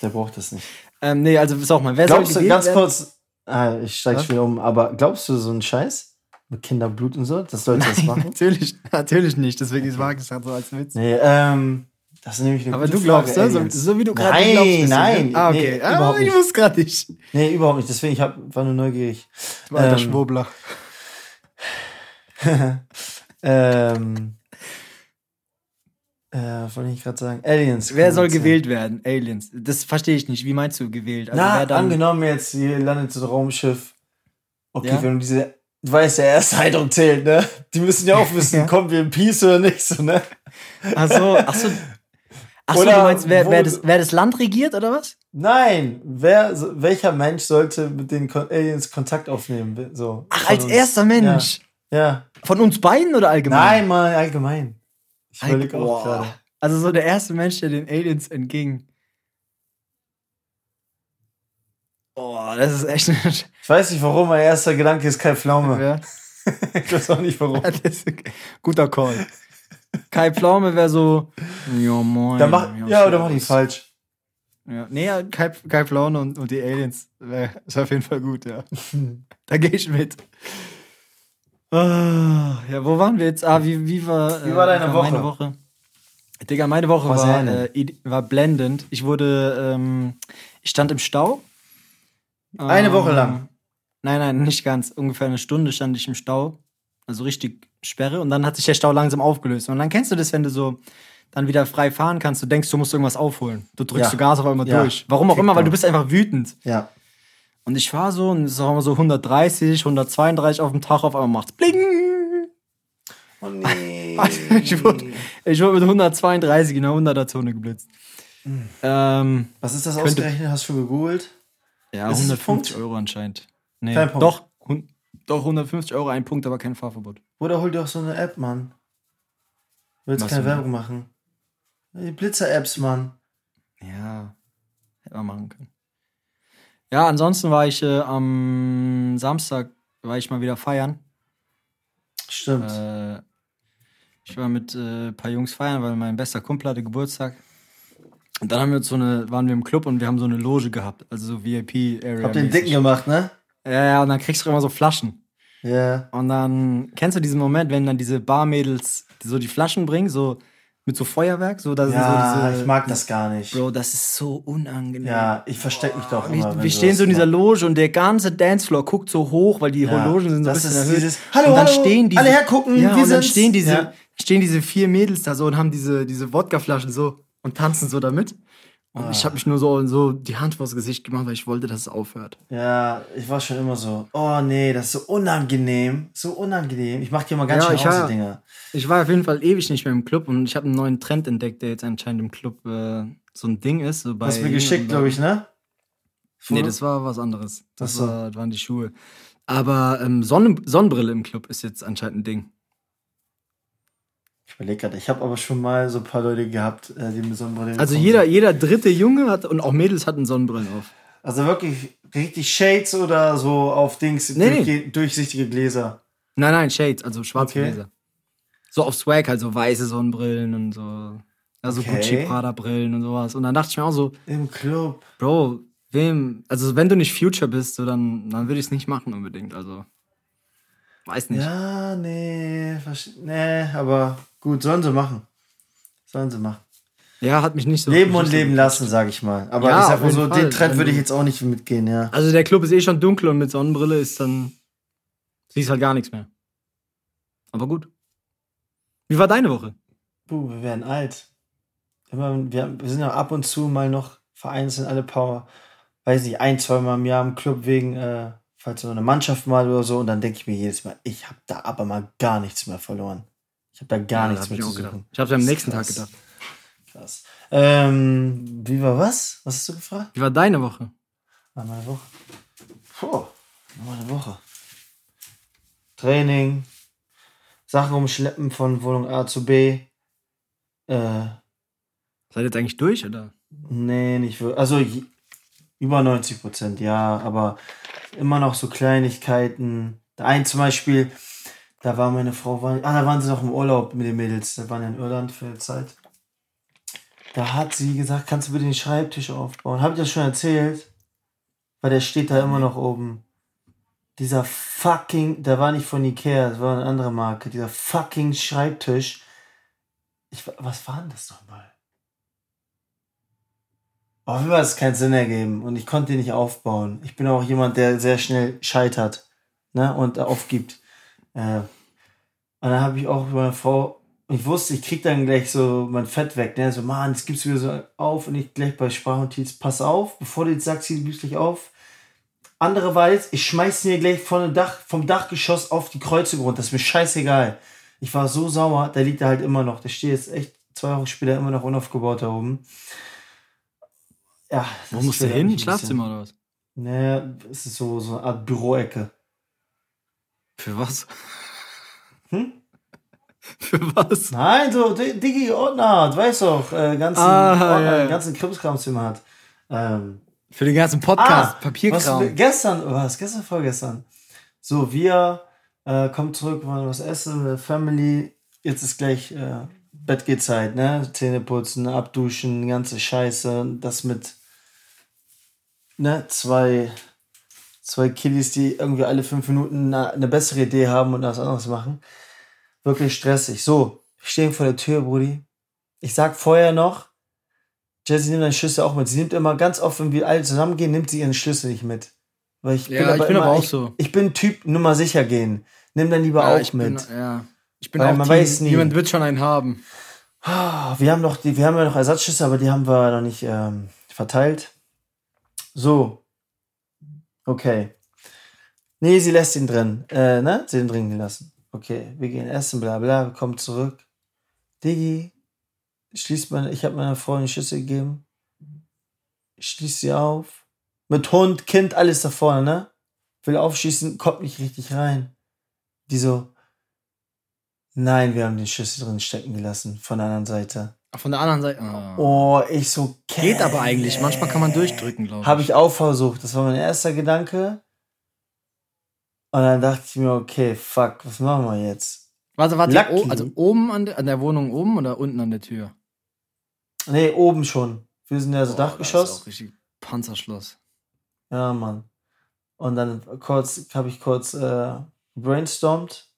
Der braucht das nicht. Ähm, nee, also sag mal, wer Glaubst du, ganz werden? kurz, ah, ich steig Was? wieder um, aber glaubst du so einen Scheiß? Mit Kinderblut und so, dass Leute das machen? Natürlich, natürlich nicht, deswegen ist Wagner gesagt so als Witz. Nee, ähm, das ist nämlich eine Aber du glaubst, Frage, ne? so, so wie du gerade Nein, glaubst. nein, ne? Ah, nee, okay. ah, überhaupt ich wusste gerade nicht. Nee, überhaupt nicht, deswegen ich hab, war nur neugierig. Alter Ähm, Schwurbler. Ähm, äh, was wollte ich gerade sagen? Aliens. Wer soll kommunizieren. gewählt werden? Aliens. Das verstehe ich nicht. Wie meinst du gewählt? Also Na, dann? angenommen jetzt, hier landet so ein Raumschiff. Okay, Ja? wenn du diese, du weißt, der erste Eindruck zählt, ne? Die müssen ja auch wissen, Ja. kommen wir in Peace oder nicht, so, ne? Ach so, ach so. Ach so, Oder du meinst, wer, wer, das, wer das Land regiert oder was? Nein, wer, welcher Mensch sollte mit den Aliens Kontakt aufnehmen? So, Ach, als uns? erster Mensch. Ja. Von uns beiden oder allgemein? Nein, mal allgemein. Ich überlege auch gerade. Also so der erste Mensch, der den Aliens entging. Boah, das ist echt Ich weiß nicht, warum mein erster Gedanke ist Kai Pflaume. ja. Ich weiß auch nicht, warum. Guter Call. Kai Pflaume wäre so. Ja, moin. Da mach, ja, oder mach ich falsch. Ja, nee, ja, Kai, Kai Pflaume und, und die Aliens. Wär, ist auf jeden Fall gut, ja. da gehe ich mit. Ah, ja, wo waren wir jetzt? Ah, wie, wie war, Wie war deine meine Woche? Woche? Digga, meine Woche War war, äh, war blendend. Ich wurde, ähm, ich stand im Stau. Eine Ähm, Woche lang? Nein, nein, nicht ganz. Ungefähr eine Stunde stand ich im Stau. Also richtig Sperre. Und dann hat sich der Stau langsam aufgelöst. Und dann kennst du das, wenn du so dann wieder frei fahren kannst. Du denkst, du musst irgendwas aufholen. Du drückst Ja. du Gas auf einmal Ja. durch. Warum auch immer, weil du bist einfach wütend. Ja. Und ich fahre so und auch immer so 130, 132 auf dem Tag, auf einmal macht's bling. Oh nee. ich, wurde, ich wurde mit 132 in der 100er Zone geblitzt. Ähm, Was ist das Könnte- ausgerechnet? Hast du schon gegoogelt? ja, Ist es ein 150 Punkt? Euro anscheinend. Nee, Kein Punkt. doch, hun- doch 150 Euro ein Punkt, aber kein Fahrverbot. Oder hol dir auch so eine App, Mann. Willst Was keine? Werbung machen? Die Blitzer-Apps, Mann. Ja, hätte man machen können. Ja, ansonsten war ich äh, am Samstag, war ich mal wieder feiern. Stimmt. Äh, ich war mit äh, ein paar Jungs feiern, weil mein bester Kumpel hatte Geburtstag. Und dann haben wir so eine, waren wir im Club und wir haben so eine Loge gehabt, also so VIP-Area. Hab den dicken gemacht, ne? Ja, ja, und dann kriegst du immer so Flaschen. Ja. Und dann kennst du diesen Moment, wenn dann diese Barmädels so die Flaschen bringen, so mit so Feuerwerk, so dass Ja, so diese, ich mag das gar nicht. Bro, das ist so unangenehm. Ja, ich versteck mich doch Wir, immer. wir du stehen so in dieser. Loge und der ganze Dancefloor guckt so hoch, weil die Ja, Logen sind so ein bisschen ist erhöht. dieses, "Hallo, und dann hallo, stehen diese, alle hergucken, ja, wir und dann sind's." stehen diese, Ja. stehen diese vier Mädels da so und haben diese, diese Wodkaflaschen so und tanzen so damit. Und ich Ah. habe mich nur so, so die Hand vors Gesicht gemacht, weil ich wollte, dass es aufhört. Ja, ich war schon immer so, oh nee, das ist so unangenehm. So unangenehm. Ich mach dir mal ganz Ja, schön ich war- Dinger. Ich war auf jeden Fall ewig nicht mehr im Club und ich habe einen neuen Trend entdeckt, der jetzt anscheinend im Club äh, so ein Ding ist. So bei Hast du mir geschickt, glaube ich, ne? Nee, das war was anderes. Das, so. war, das waren die Schuhe. Aber ähm, Sonnen Sonnenbrille im Club ist jetzt anscheinend ein Ding. Ich überlege gerade, ich habe aber schon mal so ein paar Leute gehabt, äh, die mit Sonnenbrille Also jeder, sind. jeder dritte Junge hat und auch Mädels hatten Sonnenbrillen auf. Also wirklich richtig Shades oder so auf Dings, Nee, durch, durchsichtige Gläser. Nein, nein, Shades, also schwarze Okay. Gläser. So auf Swag, halt so weiße Sonnenbrillen und so. Also Okay. Gucci Prada Brillen und sowas. Und dann dachte ich mir auch so, Im Club. Bro, wem, also wenn du nicht Future bist, so dann, dann würde ich es nicht machen unbedingt. Also, weiß nicht. Ja, nee, nee, aber gut, sollen sie machen. Sollen sie machen. Ja, hat mich nicht so. leben und leben lassen, sag ich mal. Aber Ja, ich sag mal so, Fall. den Trend würde ich jetzt auch nicht mitgehen, ja. Also der Club ist eh schon dunkel und mit Sonnenbrille ist dann. Siehst halt gar nichts mehr. Aber gut. Wie war deine Woche? Buh, wir werden alt. Immer, wir, wir sind ja ab und zu mal noch vereinzelt alle Power, weiß nicht, ein, zwei Mal im Jahr im Club wegen, äh, falls so eine Mannschaft mal oder so. Und dann denke ich mir jedes Mal, ich habe da aber mal gar nichts mehr verloren. Ich habe da gar Ja, nichts mehr ich zu auch gedacht. suchen. Ich hab's am nächsten Tag krass. gedacht. Krass. Ähm, wie war was? Was hast du gefragt? Wie war deine Woche? War meine Woche. Puh, meine Woche. Training, Sachen umschleppen von Wohnung A zu B. Äh, Seid ihr jetzt eigentlich durch, oder? nee, nicht wirklich. Also über 90 Prozent, ja, aber immer noch so Kleinigkeiten. Der ein zum Beispiel, da war meine Frau, war, ah, da waren sie noch im Urlaub mit den Mädels, da waren ja in Irland für eine Zeit. Da hat sie gesagt, kannst du bitte den Schreibtisch aufbauen? Hab ich das schon erzählt? Weil der steht da immer noch oben. Dieser fucking, der war nicht von Ikea, das war eine andere Marke. Dieser fucking Schreibtisch. Ich, wa- was war denn das nochmal? Auf jeden Fall hat es keinen Sinn ergeben und ich konnte ihn nicht aufbauen. Ich bin auch jemand, der sehr schnell scheitert ne, und aufgibt. Äh, und dann habe ich auch meine Frau, ich wusste, ich krieg dann gleich so mein Fett weg. Ne? So, Mann, jetzt gibst du wieder so auf und ich gleich bei Sprachnotiz, pass auf, bevor du jetzt sagst, du gibst gleich auf. Andere weiß, ich schmeiß hier gleich von dem Dach, vom Dachgeschoss auf die Kreuzung runter. Das ist mir scheißegal. Ich war so sauer, der liegt da halt immer noch. Der steht jetzt echt zwei Wochen später immer noch unaufgebaut da oben. Ja, Wo musst du hin? Schlafzimmer oder was? Naja, es ist so, so eine Art Büroecke. Für was? Hm? Für was? Nein, so Di- Digi Ordner, du weißt doch, äh, ganzen, Ah, Ordner, ja, ganzen Krimskramzimmer hat. Ähm, Für den ganzen Podcast, was, Papierkram. gestern, was, gestern, vorgestern. So, wir äh, kommen zurück, wollen was essen, der Family. Jetzt ist gleich äh, Bettgehzeit, ne? Zähne putzen, abduschen, ganze Scheiße. Das mit, ne, zwei, zwei Kiddies, die irgendwie alle fünf Minuten eine, bessere Idee haben und was anderes machen. Wirklich stressig. So, wir stehen vor der Tür, Brudi. Ich sag vorher noch, Jessie nimmt deine Schlüssel auch mit. Sie nimmt immer ganz oft, wenn wir alle zusammengehen, nimmt sie ihren Schlüssel nicht mit. Weil ich Ja, ich bin aber auch ich, so. Ich bin Typ Nummer sicher gehen. Nimm dann lieber ja, auch ich mit. Bin, ja. Ich bin Weil auch man Team, weiß nie. Jemand wird schon einen haben. Ah, Wir haben noch die, wir haben ja noch Ersatzschlüssel, aber die haben wir noch nicht ähm, verteilt. So. Okay. Nee, sie lässt ihn drin. Äh, ne? Sie den drin gelassen. Okay, wir gehen essen, bla bla, kommen zurück. Digi, schließt meine, ich habe meiner Frau eine Schüssel gegeben. Schließt sie auf. Mit Hund, Kind, alles da vorne, ne? Will aufschießen, kommt nicht richtig rein. Die so, nein, wir haben den Schlüssel drin stecken gelassen, von der anderen Seite. Von der anderen Seite. Ah. Oh, ich so, Geht aber eigentlich. Manchmal kann man durchdrücken, glaube ich. Habe ich auch versucht. Das war mein erster Gedanke. Und dann dachte ich mir, okay, fuck, was machen wir jetzt? Warte, warte. Lucky. Oh, also oben an der, an der Wohnung oben oder unten an der Tür? Nee, oben schon. Wir sind ja so Boah, Das ist Dachgeschoss. auch richtig Panzerschloss. Ja, Mann. Und dann kurz, habe ich kurz äh, brainstormt.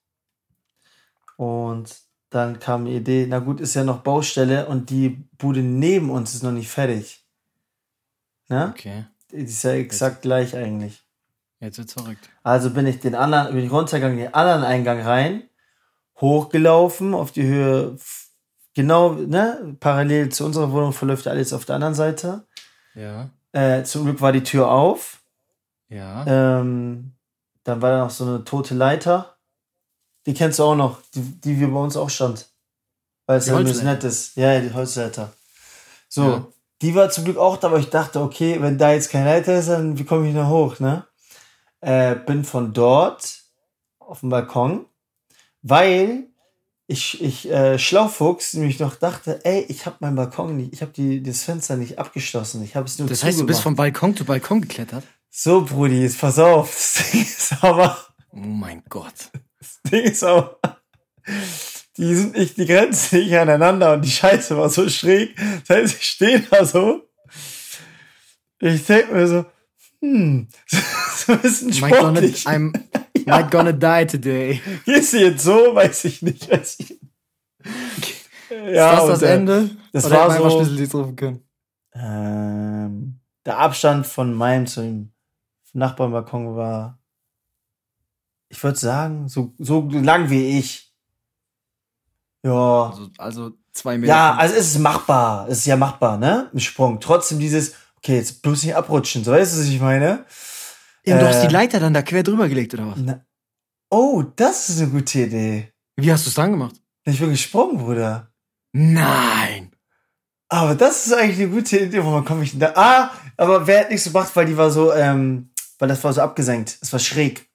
Und dann kam die Idee, na gut, ist ja noch Baustelle und die Bude neben uns ist noch nicht fertig. Ne? Okay. Die ist ja exakt gleich eigentlich. Jetzt wird's verrückt. Also bin ich den anderen, bin ich runtergegangen, den anderen Eingang rein, hochgelaufen auf die Höhe, genau, ne, parallel zu unserer Wohnung verläuft alles auf der anderen Seite. Ja. Äh, zum Glück war die Tür auf. Ja. Ähm, dann war da noch so eine tote Leiter. Die kennst du auch noch, die, die wir bei uns auch stand. Weil es ja nett ist. Ja, ja, die Holzleiter. So, Ja. die war zum Glück auch da, aber ich dachte, okay, wenn da jetzt kein Leiter ist, dann wie komme ich da hoch, ne? Äh, bin von dort auf dem Balkon, weil ich, ich äh, Schlaufuchs nämlich noch dachte, ey, ich habe meinen Balkon nicht, ich habe die das Fenster nicht abgeschlossen, ich habe es nur Das heißt, du bist von Balkon zu Balkon geklettert? So, Brudi, jetzt pass auf. Das Ding ist aber, Oh mein Gott. Das Ding ist aber, die sind nicht, die grenzen nicht aneinander und die Scheiße war so schräg. Das heißt, ich stehe da so. Ich denk mir so, hm, so ein bisschen Might gonna, sportlich. I'm might gonna die today. Gehst du jetzt so? Weiß ich nicht. Weiß ich. ist Ja, das und, das äh, Ende? das Oder war so- Schlüsseldienst rufen können? Ähm, der Abstand von meinem zu dem Nachbarbalkon war, ich würde sagen, so, so lang wie ich. Ja, Also, also zwei Meter. Ja, also es ist machbar. Es ist ja machbar, ne? Ein Sprung. Trotzdem dieses, okay, jetzt bloß nicht abrutschen. So weißt du, was ich meine? Eben, du hast äh, die Leiter dann da quer drüber gelegt, oder was? Na, oh, das ist eine gute Idee. Wie hast du es dann gemacht? Ich bin gesprungen, Bruder. Nein. Aber das ist eigentlich eine gute Idee. Woran komme ich denn da? Ah, aber wer hat nichts gemacht, weil die war so, ähm, weil das war so abgesenkt. Es war schräg.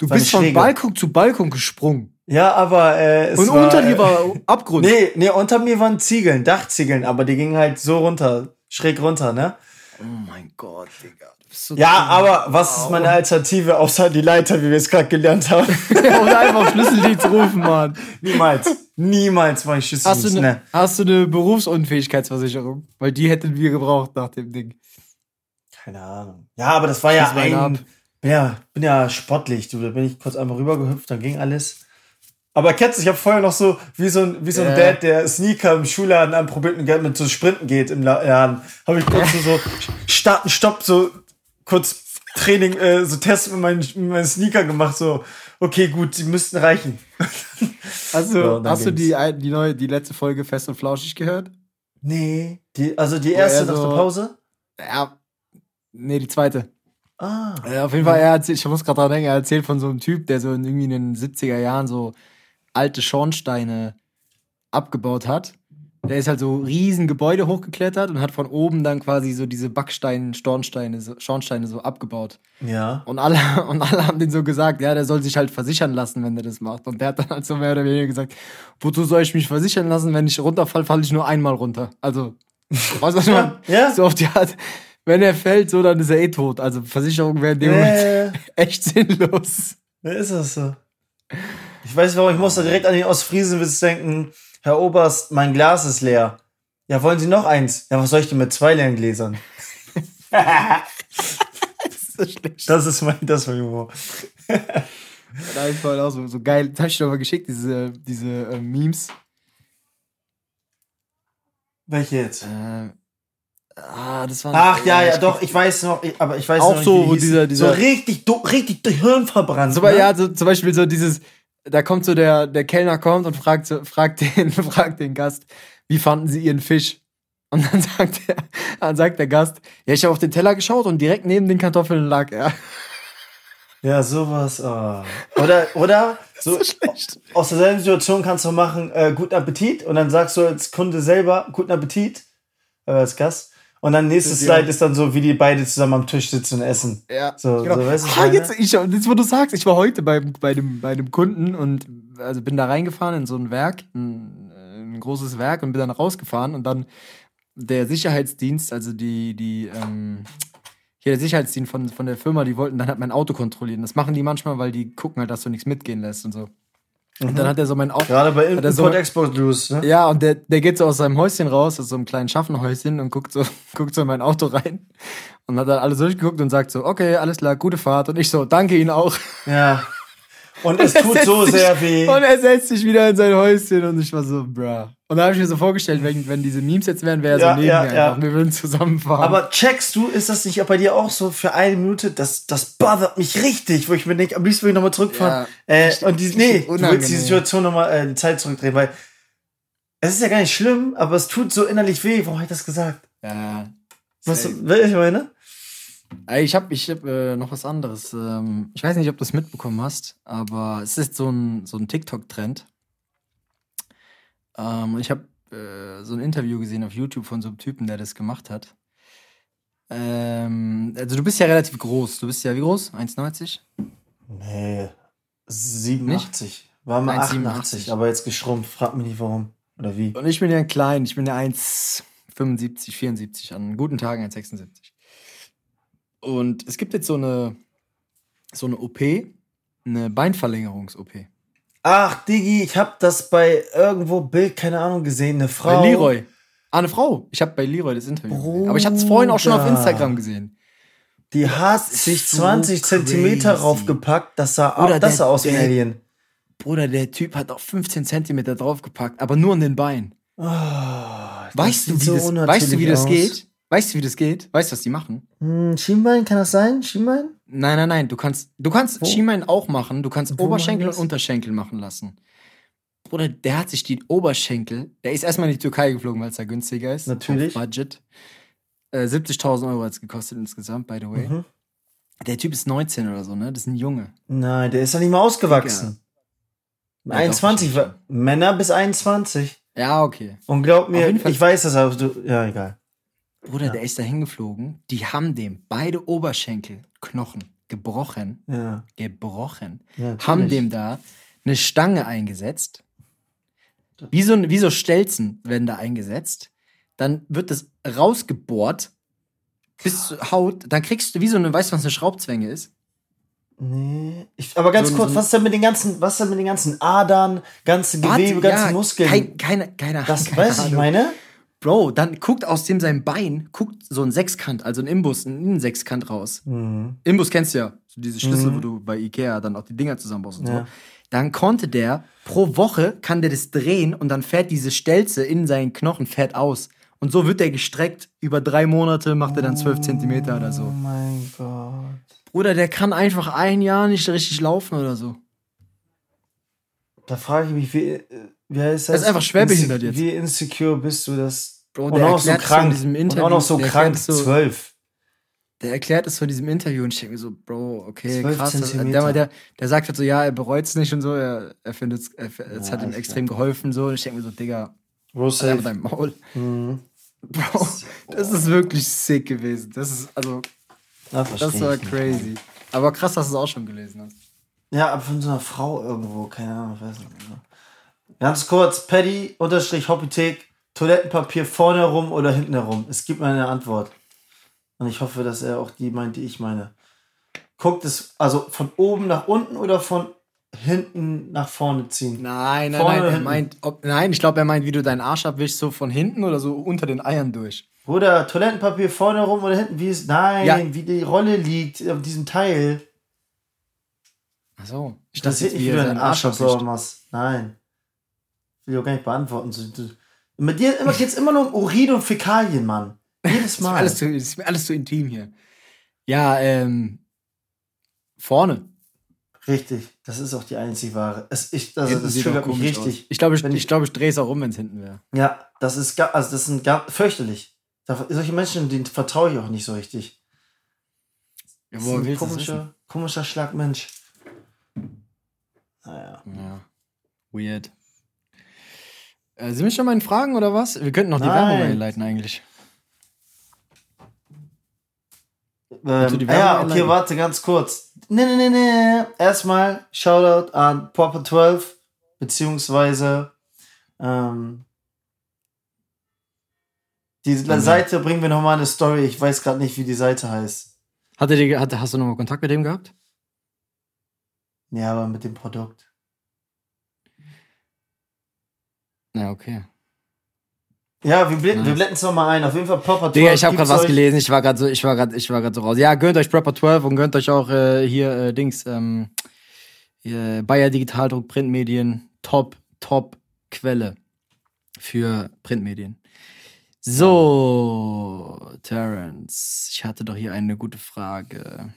Du War bist eine von. Balkon zu Balkon gesprungen. Ja, aber äh, es Und war, unter dir äh, war Abgrund. Nee, nee, unter mir waren Ziegeln, Dachziegeln, aber die gingen halt so runter, schräg runter, ne? Oh mein Gott, Digga. Du bist so Ja, dumm. aber was ist meine Alternative außer die Leiter, wie wir es gerade gelernt haben? Oder einfach Schlüsseldienst rufen, Mann. Niemals. Niemals mache ich Hast Schlüsseldienst. du, Ne. eine, hast du eine Berufsunfähigkeitsversicherung? Weil die hätten wir gebraucht nach dem Ding. Keine Ahnung. Ja, aber das war ja ein. ab. Bin ja, bin ja sportlich, du. Da bin ich kurz einmal rübergehüpft, dann ging alles. Aber kennst du, ich habe vorher noch so, wie so ein, wie so ein Ja. Dad, der Sneaker im Schulladen anprobiert und mit so Sprinten geht im La- Laden. Habe ich kurz so, so starten, stopp, so kurz Training, äh, so Test mit meinen, mit meinen Sneaker gemacht, so, okay, gut, die müssten reichen. Hast Ja, du, hast du ging's. die, ein- die neue, die letzte Folge Fest und Flauschig gehört? Nee, die, also die erste er nach so- der Pause? Ja. Nee, die zweite. Ah. Ja, auf jeden Fall, er erzählt, ich muss gerade dran denken, er erzählt von so einem Typ, der so in irgendwie in den 70er Jahren so alte Schornsteine abgebaut hat. Der ist halt so riesen Gebäude hochgeklettert und hat von oben dann quasi so diese Backsteine, Schornsteine, so, Schornsteine so abgebaut. Ja. Und alle, und alle haben den so gesagt, ja, der soll sich halt versichern lassen, wenn der das macht. Und der hat dann halt so mehr oder weniger gesagt, wozu soll ich mich versichern lassen, wenn ich runterfall, falle ich nur einmal runter. Also, weißt du, was ich meine? Ja. So auf die Art, wenn er fällt, so, dann ist er eh tot. Also Versicherung wäre in dem Moment echt sinnlos. wer ist das so? Ich weiß warum, ich musste direkt an den Ostfriesenwitz denken. Herr Oberst, mein Glas ist leer. Ja, wollen Sie noch eins? Ja, was soll ich denn mit zwei leeren Gläsern? Das ist so schlecht. Das ist mein, das ist mein Humor. Da ist voll auch so, so geil. Das hab ich dir mal geschickt, diese, diese äh, Memes. Welche jetzt? Äh, ah, das war. Ach ja, ja, doch, ich weiß noch, ich- aber ich weiß Auch noch nicht, so, wo dieser- dieser- so richtig, do- richtig Hirn verbrannt. So, ne? ja, so, zum Beispiel so dieses, da kommt so der, der Kellner kommt und fragt, so, fragt, den, fragt den Gast, wie fanden sie ihren Fisch? Und dann sagt, der, dann sagt der Gast, ja, ich habe auf den Teller geschaut und direkt neben den Kartoffeln lag er. Ja, sowas. Oh. Oder, oder so, aus derselben Situation kannst du machen, äh, guten Appetit und dann sagst du als Kunde selber, guten Appetit, äh, als Gast. Und dann nächstes Ja. Slide ist dann so, wie die beide zusammen am Tisch sitzen und essen. Ja, So, genau. so weißt du, ah, jetzt, ich, jetzt, wo du sagst, ich war heute bei, bei, dem, bei dem Kunden und also bin da reingefahren in so ein Werk, ein, ein großes Werk und bin dann rausgefahren und dann der Sicherheitsdienst, also die, die, ähm, hier der Sicherheitsdienst von, von der Firma, die wollten dann halt mein Auto kontrollieren. Das machen die manchmal, weil die gucken halt, dass du nichts mitgehen lässt und so. Und dann hat er so mein Auto. Gerade bei er so- Import-Export-News, ne? Ja, und der, der geht so aus seinem Häuschen raus, aus so einem kleinen Schaffenhäuschen und guckt so, guckt so in mein Auto rein und hat dann alles durchgeguckt und sagt so, okay, alles klar, gute Fahrt. Und ich so, danke Ihnen auch. Ja. Und es tut so sich- sehr weh. Und er setzt sich wieder in sein Häuschen und ich war so, bruh. Und da habe ich mir so vorgestellt, wenn, wenn diese Memes jetzt wären, wäre Ja, so neben ja, mir ja. einfach. Wir würden zusammenfahren. Aber checkst du, ist das nicht bei dir auch so für eine Minute? Das, das bothert mich richtig, wo ich mir denke, am liebsten will ich nochmal zurückfahren. Ja, äh, und die, nee, du willst die. Situation nochmal, äh, die Zeit zurückdrehen, weil es ist ja gar nicht schlimm, aber es tut so innerlich weh. Warum habe ich das gesagt? ja. Was, was ich meine? Ich habe ich hab, äh, noch was anderes. Ähm, ich weiß nicht, ob du es mitbekommen hast, aber es ist so ein, so ein TikTok-Trend. Ähm, ich habe äh, so ein Interview gesehen auf YouTube von so einem Typen, der das gemacht hat. Ähm, also du bist ja relativ groß. Du bist ja wie groß? 1,90? Nee, 87. War mal 1,87. 88, aber jetzt geschrumpft. Frag mich nicht warum. Oder wie. Und ich bin ja klein. Ich bin ja 1,75, 74 an guten Tagen 1,76. Und es gibt jetzt so eine, so eine OP, eine Beinverlängerungs-OP. Ach, Digi, ich hab das bei irgendwo Bild, keine Ahnung, gesehen. Eine Frau. Bei Leroy. Ah, eine Frau. Ich habe bei Leroy das Interview gesehen. Aber ich hatte es vorhin auch schon auf Bruder. Instagram gesehen. Die hat sich so 20 Zentimeter crazy. raufgepackt. Das sah, Oder das der- sah aus wie ein der- Alien. Bruder, der Typ hat auch 15 Zentimeter draufgepackt, aber nur an den Beinen. Oh, Weißt du, wie so das, weißt du, wie das aus. geht? Weißt du, wie das geht? Weißt du, was die machen? Hm, Schienbein, kann das sein? Schienbein? Nein, nein, nein. Du kannst, du kannst? Schienbein auch machen. Du kannst Wo Oberschenkel und? Unterschenkel machen lassen. Bruder, der hat sich die Oberschenkel, der ist erstmal in die Türkei geflogen, weil es da günstiger ist. Natürlich. Budget. Äh, 70.000 Euro hat es gekostet insgesamt, by the way. Mhm. Der Typ ist 19 oder so, ne? Das ist ein Junge. Nein, der ist doch nicht mal ausgewachsen. Ja, 21, doch, bestimmt Männer bis 21. Ja, okay. Und glaub mir, ich weiß das, aber du, ja, egal. Bruder, der ist da hingeflogen. Die haben dem beide Oberschenkelknochen gebrochen. Ja. Gebrochen. Ja, haben dem da eine Stange eingesetzt. Wie so, wie so Stelzen werden da eingesetzt. Dann wird das rausgebohrt bis zur Haut. Dann kriegst du wie so eine, weißt du, was eine Schraubzwänge ist? Nee. Ich, aber ganz So- kurz, so- was ist denn mit den ganzen, was ist denn mit den ganzen Adern, ganze Gewebe, Warte, ganzen ja, Muskeln? Kein, keine, keine das keine weiß ich Ahnung. meine. Bro, dann guckt aus dem sein Bein, guckt so ein Sechskant, also ein Imbus, ein Innensechskant raus. Mhm. Imbus kennst du ja, so diese Schlüssel, wo du bei Ikea dann auch die Dinger zusammenbaust und Ja. so. Dann konnte der, pro Woche kann der das drehen und dann fährt diese Stelze in seinen Knochen, fährt aus. Und so wird der gestreckt. Über drei Monate macht er dann zwölf Zentimeter oder Oh so. mein Gott. Bruder, der kann einfach ein Jahr nicht richtig laufen oder so. Da frage ich mich, wie, wie heißt das? Er ist einfach schwerbehindert jetzt. Wie insecure bist du das? Bro, und auch noch so krank. und Interview, auch noch so krank, zwölf. Der erklärt es vor diesem Interview und ich denke mir so, Bro, okay, 12 krass. Das, Zentimeter. der, der, der sagt halt so, ja, er bereut es nicht und so, er, er findet es, es Ja, hat ihm extrem geholfen so. Und ich denke mir so, Digga, Alter, mit deinem Maul. Mhm. Bro, das ist wirklich sick gewesen. Das ist, also, Na, das war nicht. crazy. Aber krass, dass du es auch schon gelesen hast. Ja, aber von so einer Frau irgendwo, keine Ahnung, ich weiß nicht. Ganz kurz, Paddy unterstrich Hoppitek, Toilettenpapier vorne herum oder hinten herum? Es gibt mir eine Antwort. Und ich hoffe, dass er auch die meint, die ich meine. Guckt es, also von oben nach unten oder von hinten nach vorne ziehen? Nein, nein, Vorne nein. Er meint, ob, nein, ich glaube, er meint, wie du deinen Arsch abwischst, so von hinten oder so unter den Eiern durch. Bruder, Toilettenpapier vorne herum oder hinten? Wie es, nein, Ja. wie die Rolle liegt auf diesem Teil. Ach so. Ich Das dachte sieht jetzt, nicht, wie wie du deinen Arsch Arsch sauber machst. Nein. Will ich auch gar nicht beantworten. Mit dir immer, geht's immer nur um Urin und Fäkalien, Mann. Jedes Das ist, Mal. alles zu, das ist mir alles zu intim hier. Ja, ähm, vorne. Richtig. Das ist auch die einzig wahre. Es, ich, also, Hinten das triggert mich richtig. Aus. Ich glaube, ich, Wenn ich, glaube, ich drehe es auch um, wenn es hinten wäre. Ja, das ist, also das sind gar, fürchterlich. Da, solche Menschen, denen vertraue ich auch nicht so richtig. Ja, Das ist woher ein willst komischer, komischer Schlag Mensch. Naja. Ja. Weird. Äh, sind wir schon mal in Fragen oder was? Wir könnten noch die. Werbung einleiten eigentlich. Ähm, ah ja, okay, warte, ganz kurz. Nee, nee, nee, nee. Erstmal Shoutout an Popper12, beziehungsweise ähm, die Mhm. Seite bringen wir nochmal eine Story. Ich weiß gerade nicht, wie die Seite heißt. Hatte die, hatte, hast du noch mal Kontakt mit dem gehabt? Ja, aber mit dem Produkt. Ja, okay. Ja, wir blenden, wir Nice. blenden es nochmal ein. Auf jeden Fall Popper12. Digga, ich habe gerade was gelesen. Ich war gerade so, ich war gerade, ich war gerade so raus. Ja, gönnt euch Proper 12 und gönnt euch auch äh, hier äh, Dings, ähm, hier, Bayer Digitaldruck Printmedien, Top, Top Quelle für Printmedien. So, Terence, ich hatte doch hier eine gute Frage.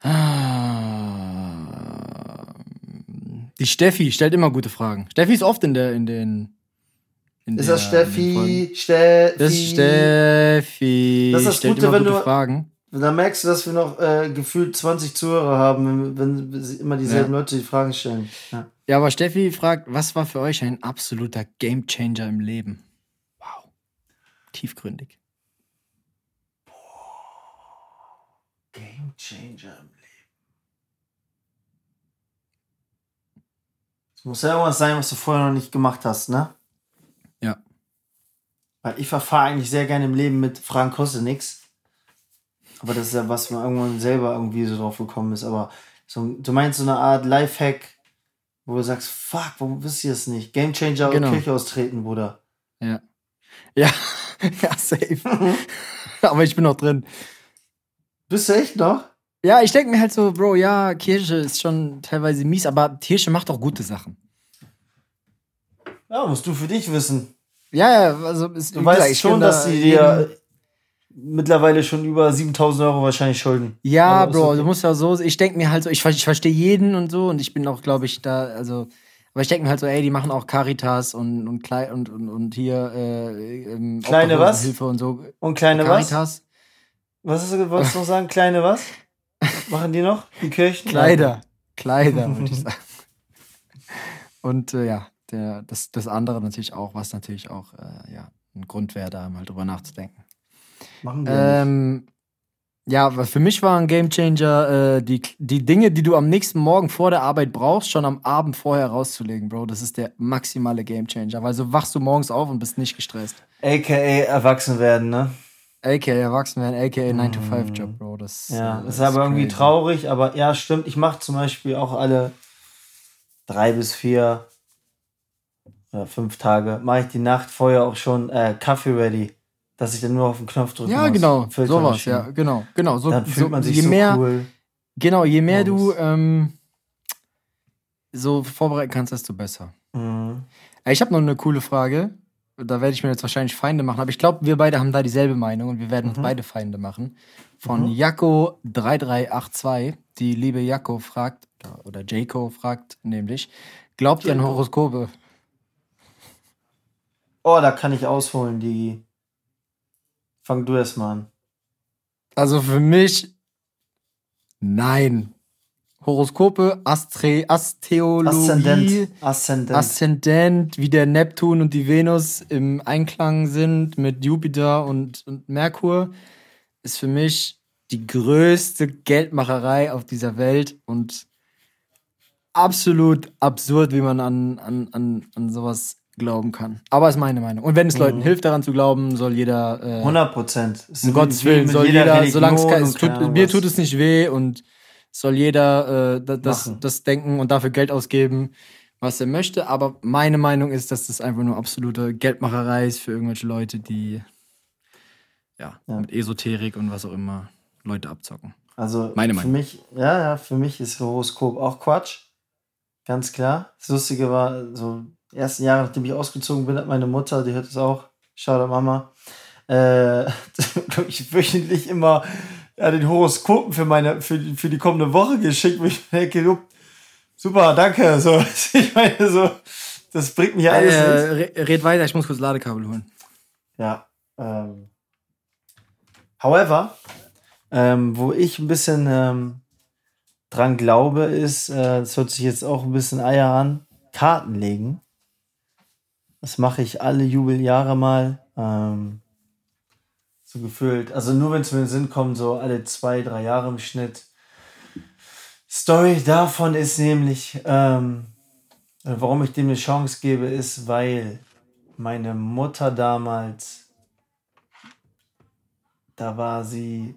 Ah, die Steffi stellt immer gute Fragen. Steffi ist oft in der, in den. In Ist das. Steffi? Steffi? Das ist Steffi. Das ist das stellt Gute, wenn du- Fragen. Da merkst du, dass wir noch äh, gefühlt 20 Zuhörer haben, wenn, wenn sie immer dieselben Ja. Leute die Fragen stellen. Ja. Ja, aber Steffi fragt, was war für euch ein absoluter Gamechanger im Leben? Wow. Tiefgründig. Game Changer im Es muss ja irgendwas sein, was du vorher noch nicht gemacht hast, ne? Ja. Weil ich verfahre eigentlich sehr gerne im Leben mit Fragen kostet nix. Aber das ist ja was, man irgendwann selber irgendwie so drauf gekommen ist. Aber so, du meinst so eine Art Lifehack, wo du sagst, fuck, warum wisst ihr es nicht? Game Changer Genau. und Kirche austreten, Bruder. Ja. Ja, ja, safe. aber ich bin noch drin. Bist du echt noch? Ja, ich denke mir halt so, Bro, ja, Kirche ist schon teilweise mies, aber Kirche macht auch gute Sachen. Ja, musst du für dich wissen. Ja, ja, also ist, Du weißt schon, dass sie dir mittlerweile schon über 7000 Euro wahrscheinlich Schulden. Ja, Also Bro, du musst ja so, ich denke mir halt so, ich, ich verstehe jeden und so und ich bin auch, glaube ich, da, also, aber ich denke mir halt so, ey, die machen auch Caritas und, und, Klei- und, und, und hier, äh, ähm, Kleine was? Hilfe und so. Und kleine was? Caritas, Was ist, wolltest du noch sagen? Kleine was? Machen die noch? Die Kirchen? Kleider, Kleider, würde ich sagen. Und äh, ja, der, das, das andere natürlich auch, was natürlich auch, äh, ja, ein Grund wäre, da mal drüber nachzudenken. Machen nicht. Ähm, ja, für mich war ein Gamechanger, äh, die, die Dinge, die du am nächsten Morgen vor der Arbeit brauchst, schon am Abend vorher rauszulegen, Bro. Das ist der maximale Gamechanger, weil so wachst du morgens auf und bist nicht gestresst. AKA erwachsen werden, ne? AKA erwachsen werden, AKA 9-to-5-Job, Bro. Das, Ja, äh, das ist aber irgendwie crazy. traurig, aber ja, stimmt. Ich mache zum Beispiel auch alle drei bis vier oder fünf Tage, mache ich die Nacht vorher auch schon äh, Kaffee ready, dass ich dann nur auf den Knopf drücken Ja, muss. genau, sowas, ja, genau, genau. So, Dann fühlt so, man sich je so mehr, cool. Genau, je mehr du ähm, so vorbereiten kannst, desto besser. Mhm. Ich habe noch eine coole Frage. Da werde ich mir jetzt wahrscheinlich Feinde machen, aber ich glaube, wir beide haben da dieselbe Meinung und wir werden uns beide Feinde machen. Von Jacko3382. Die liebe Jacko fragt, oder Jaco fragt nämlich, glaubt ihr an Jaco. Horoskope? Oh, da kann ich ausholen, die. Fang du erst mal an. Also für mich, nein. Horoskope, Astre, Asteologie, Aszendent. Aszendent. Aszendent, wie der Neptun und die Venus im Einklang sind mit Jupiter und, und Merkur, ist für mich die größte Geldmacherei auf dieser Welt und absolut absurd, wie man an, an, an, an sowas glauben kann. Aber ist meine Meinung. Und wenn es Leuten hilft, daran zu glauben, soll jeder äh, 100 Prozent. um Gottes Willen soll jeder, solange es kein, es tut, mir tut es nicht weh und soll jeder äh, da- das, Machen. das denken und dafür Geld ausgeben, was er möchte. Aber meine Meinung ist, dass das einfach nur absolute Geldmacherei ist für irgendwelche Leute, die ja, Ja. mit Esoterik und was auch immer Leute abzocken. Also Meine für Meinung. mich, ja, ja, für mich ist Horoskop auch Quatsch. Ganz klar. Das Lustige war, so die ersten Jahre, nachdem ich ausgezogen bin, hat meine Mutter, die hört es auch, schau Mama, äh, ich wöchentlich immer ja, den Horoskopen für meine, für, die- für die kommende Woche geschickt, wo ich denke, super, danke. So, ich meine, so, das bringt mich alles Äh, red weiter, ich muss kurz Ladekabel holen. Ja. Ähm. However, ähm, wo ich ein bisschen ähm, dran glaube, ist, äh, das hört sich jetzt auch ein bisschen Eier an, Karten legen. Das mache ich alle Jubeljahre mal. Ähm, so gefühlt, also nur wenn es mir in den Sinn kommt, so alle zwei, drei Jahre im Schnitt. Story davon ist nämlich, ähm, äh, warum ich dem eine Chance gebe, ist, weil meine Mutter damals, da war sie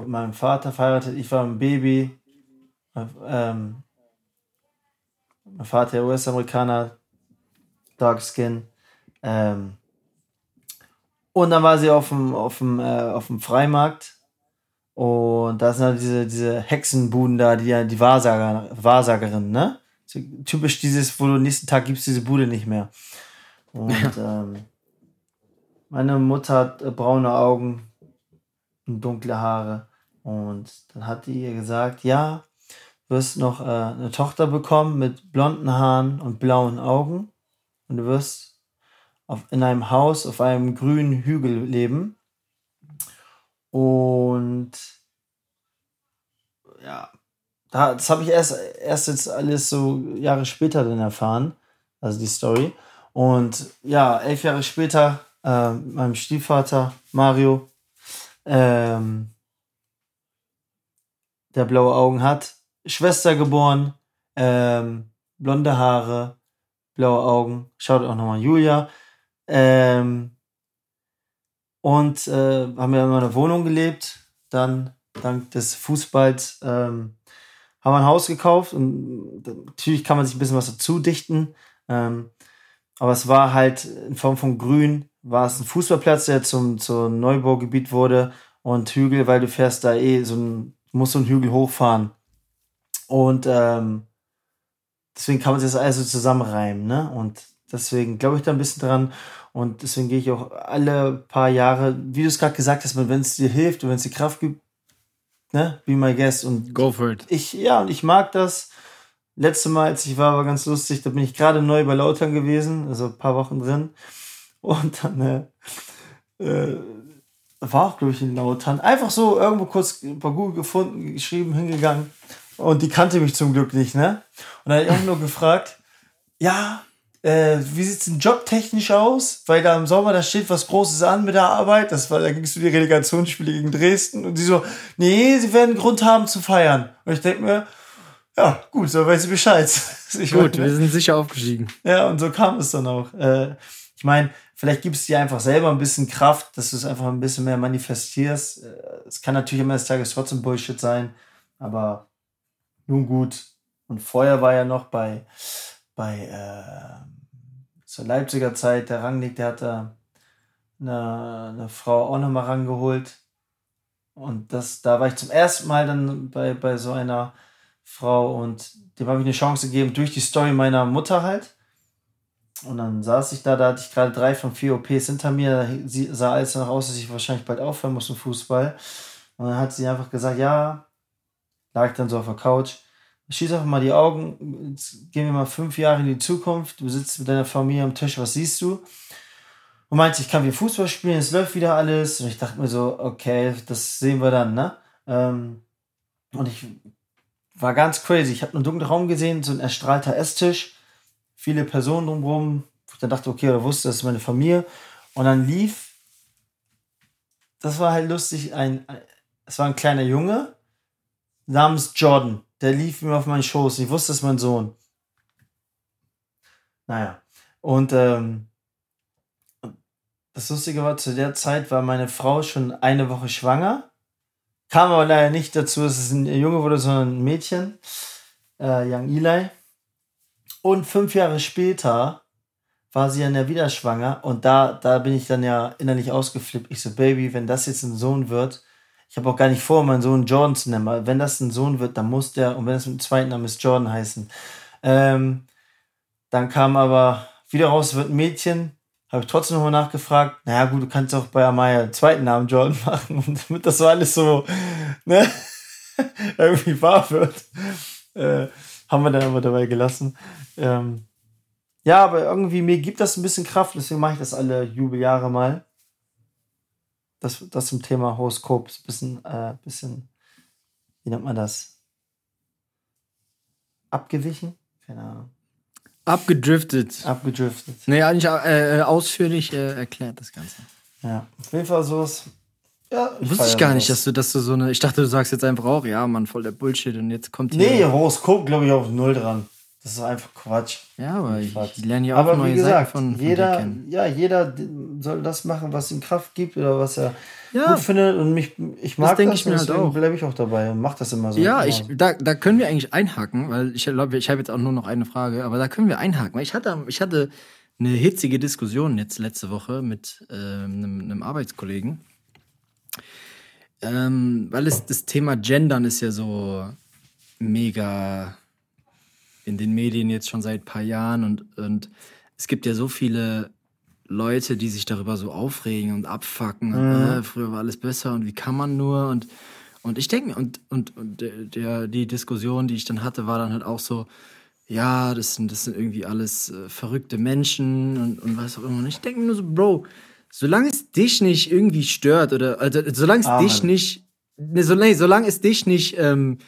mit meinem Vater verheiratet, ich war ein Baby. Ähm, mein Vater US-Amerikaner, Dark Skin. Ähm, und dann war sie auf dem, auf dem, äh, auf dem Freimarkt. Und da sind halt diese, diese Hexenbuden da, die die Wahrsager, Wahrsagerin, ne? Typisch dieses, wo du nächsten Tag gibst diese Bude nicht mehr. Und ähm, meine Mutter hat äh, braune Augen und dunkle Haare. Und dann hat die ihr gesagt, ja, du wirst noch äh, eine Tochter bekommen mit blonden Haaren und blauen Augen. Und du wirst auf, in einem Haus auf einem grünen Hügel leben. Und ja, da, das habe ich erst, erst jetzt alles so Jahre später dann erfahren, also die Story. Und ja, elf Jahre später, äh, meinem Stiefvater Mario, ähm, der blaue Augen hat, Schwester geboren, ähm, blonde Haare, blaue Augen, schaut auch nochmal Julia. Ähm, und äh, haben wir in einer Wohnung gelebt. Dann, dank des Fußballs, ähm, haben wir ein Haus gekauft. Und natürlich kann man sich ein bisschen was dazu dichten. Ähm, aber es war halt in Form von Grün, war es ein Fußballplatz, der zum, zum Neubaugebiet wurde. Und Hügel, weil du fährst da eh so ein, musst so einen Hügel hochfahren. Und ähm, deswegen kann man sich das alles so zusammenreimen, ne? Und deswegen glaube ich da ein bisschen dran. Und deswegen gehe ich auch alle paar Jahre, wie du es gerade gesagt hast, wenn es dir hilft und wenn es dir Kraft gibt, ne, be my guest. Und Go for it. ich, ja, und ich mag das. Letzte Mal, als ich war, war ganz lustig. Da bin ich gerade neu bei Lautern gewesen, also ein paar Wochen drin. Und dann äh, äh, war auch, glaube ich, in Lautern. Einfach so irgendwo kurz bei Google gefunden, geschrieben, hingegangen. Und die kannte mich zum Glück nicht, ne? Und dann hat ich auch nur gefragt, ja, äh, wie sieht's denn jobtechnisch aus? Weil da im Sommer, da steht was Großes an mit der Arbeit. Das war, da gingst du die Relegationsspiele gegen Dresden. Und sie so, nee, sie werden Grund haben zu feiern. Und ich denke mir, ja, gut, so weiß ich Bescheid. Ich Gut, meine, wir sind sicher aufgestiegen. ja, und so kam es dann auch. Äh, ich meine, vielleicht gibst es dir einfach selber ein bisschen Kraft, dass du es einfach ein bisschen mehr manifestierst. Äh, es kann natürlich am Ende des Tages trotzdem Bullshit sein, aber nun gut. Und vorher war ja noch bei, bei äh, zur Leipziger Zeit, der Rangnick, der hat da eine, eine Frau auch nochmal rangeholt. Und das, da war ich zum ersten Mal dann bei, bei so einer Frau und dem habe ich eine Chance gegeben durch die Story meiner Mutter halt. Und dann saß ich da, da hatte ich gerade drei von vier OPs hinter mir. Sie sah alles danach aus, dass ich wahrscheinlich bald aufhören muss im Fußball. Und dann hat sie einfach gesagt, ja, lag dann so auf der Couch. Schieß einfach mal die Augen, jetzt gehen wir mal fünf Jahre in die Zukunft. Du sitzt mit deiner Familie am Tisch, was siehst du? Und meinte, ich kann wieder Fußball spielen, es läuft wieder alles. Und ich dachte mir so, okay, das sehen wir dann, ne? Ähm, und ich war ganz crazy. Ich habe einen dunklen Raum gesehen, so ein erstrahlter Esstisch, viele Personen drumherum. Ich dann dachte, okay, oder wusste, das ist meine Familie. Und dann lief, das war halt lustig, ein es war ein kleiner Junge namens Jordan. Der lief mir auf meinen Schoß. Ich wusste, das ist mein Sohn. Naja. Und ähm, das Lustige war, zu der Zeit war meine Frau schon eine Woche schwanger. Kam aber leider nicht dazu, dass es ein Junge wurde, sondern ein Mädchen. Äh, Young Eli. Und fünf Jahre später war sie dann ja wieder schwanger. Und da, da bin ich dann ja innerlich ausgeflippt. Ich so, Baby, wenn das jetzt ein Sohn wird, ich habe auch gar nicht vor, meinen Sohn Jordan zu nennen, aber wenn das ein Sohn wird, dann muss der, und wenn es dem zweiten Namen ist, Jordan heißen. Ähm, dann kam aber wieder raus, wird ein Mädchen. Habe ich trotzdem nochmal nachgefragt. Naja, gut, du kannst auch bei Amaya einen zweiten Namen Jordan machen. Und damit das so alles so ne, irgendwie wahr wird, äh, haben wir dann aber dabei gelassen. Ähm, ja, aber irgendwie, mir gibt das ein bisschen Kraft, deswegen mache ich das alle Jubeljahre mal. Das, das zum Thema Horoskop. Ist ein bisschen, äh, bisschen, wie nennt man das? Abgewichen? Keine Ahnung. Abgedriftet. Abgedriftet. Nee, eigentlich äh, ausführlich äh, erklärt das Ganze. Ja, auf jeden Fall sowas. Ja, Wusste ich gar nicht, dass du, dass du so eine. Ich dachte, du sagst jetzt einfach auch, ja, Mann, voll der Bullshit und jetzt kommt hier. Nee, Horoskop glaube ich auf null dran. Das ist einfach Quatsch. Ja, aber ich, ich lerne ja auch Aber neue wie gesagt, Seiten von, von jeder, kennen. ja, jeder soll das machen, was ihm Kraft gibt oder was er Ja. gut findet. Und mich, ich mag das, denke ich mir halt auch. bleibe ich auch dabei und mach das immer so. Ja, Immer. ich, da, da können wir eigentlich einhaken, weil ich glaube, ich habe jetzt auch nur noch eine Frage, aber da können wir einhaken. Ich hatte, ich hatte eine hitzige Diskussion jetzt letzte Woche mit ähm, einem, einem Arbeitskollegen. Ähm, weil es das Thema Gendern ist ja so mega in den Medien jetzt schon seit ein paar Jahren und, und es gibt ja so viele Leute, die sich darüber so aufregen und abfacken. Und, äh, früher war alles besser und wie kann man nur? Und, und ich denke mir, und, und, und der, die Diskussion, die ich dann hatte, war dann halt auch so, ja, das sind, das sind irgendwie alles äh, verrückte Menschen und, und was auch immer. Und ich denke mir nur so, Bro, solange es dich nicht irgendwie stört oder also, solange es Amen. dich nicht, ne, so, nee, solange es dich nicht ähm,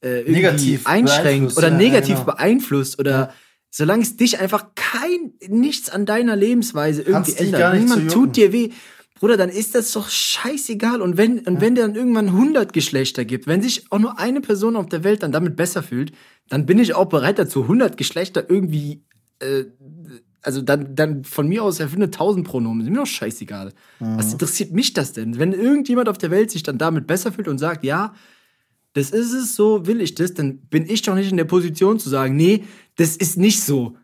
äh, irgendwie Negativ einschränkt oder ja, negativ ja, genau. beeinflusst oder Ja. solange es dich einfach kein nichts an deiner Lebensweise irgendwie gar ändert, niemand tut dir weh, Bruder, dann ist das doch scheißegal. Und wenn und wenn der dann irgendwann 100 Geschlechter gibt, wenn sich auch nur eine Person auf der Welt dann damit besser fühlt, dann bin ich auch bereit dazu, 100 Geschlechter irgendwie äh, also dann, dann von mir aus erfinde 1000 Pronomen, ist mir doch scheißegal. Mhm. Was interessiert mich das denn? Wenn irgendjemand auf der Welt sich dann damit besser fühlt und sagt, ja, das ist es, so will ich das, dann bin ich doch nicht in der Position zu sagen, nee, das ist nicht so.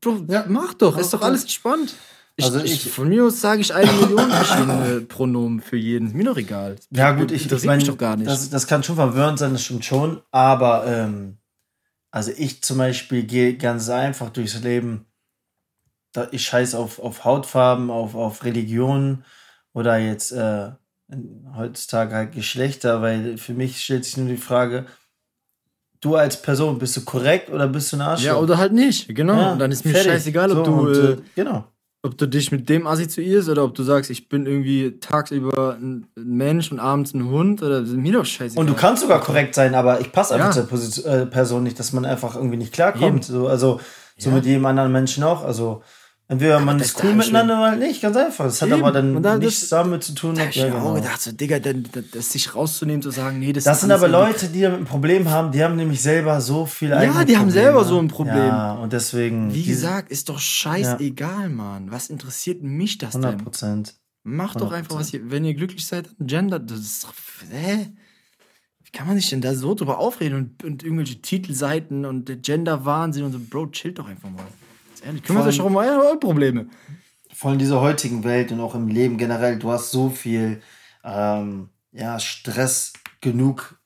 Bro, Ja. mach doch, ist doch alles entspannt. Ich, Also ich, von mir aus sage ich eine Million verschiedene Pronomen für jeden. Ist mir doch egal. Ja, gut, ich, ich meine, doch gar nicht. Das, das kann schon verwirrend sein, das stimmt schon. Aber, ähm, also ich zum Beispiel gehe ganz einfach durchs Leben da, ich scheiß auf, auf Hautfarben, auf, auf Religion oder jetzt äh, heutzutage halt Geschlechter, weil für mich stellt sich nur die Frage, du als Person, bist du korrekt oder bist du ein Arschloch? Ja, oder halt nicht, genau. Ja, dann ist mir fertig. scheißegal, ob So, du. und, äh, äh, genau. ob du dich mit dem assoziierst oder ob du sagst, ich bin irgendwie tagsüber ein Mensch und abends ein Hund oder mir doch scheißegal. Und du kannst sogar korrekt sein, aber ich passe einfach Ja. zur Position, äh, Person nicht, dass man einfach irgendwie nicht klarkommt. So, also so Ja. mit jedem anderen Menschen auch. Also entweder man das ist cool ja miteinander oder nicht, ganz einfach. Das hat Eben. aber dann dann nichts das- damit zu tun. Da hab ich mir ja, auch genau. gedacht, so, Digga, dann, das, sich rauszunehmen, zu sagen, nee, das, Das sind aber Leute, die damit ein Problem haben, die haben nämlich selber so viel eigene die haben Probleme. selber so ein Problem. Ja, und deswegen. Wie gesagt, ist doch scheißegal, Mann. Was interessiert mich das 100 denn? Prozent. Macht doch einfach, was ihr, wenn ihr glücklich seid, gender. Das ist doch, hä? Wie kann man sich denn da so drüber aufreden und, und irgendwelche Titelseiten und der Gender-Wahnsinn und so, Bro, chillt doch einfach mal. Ehrlich, kümmert Vor euch doch um eure, eure Probleme. vor allem in dieser heutigen Welt und auch im Leben generell, du hast so viel ähm, ja, Stress genug.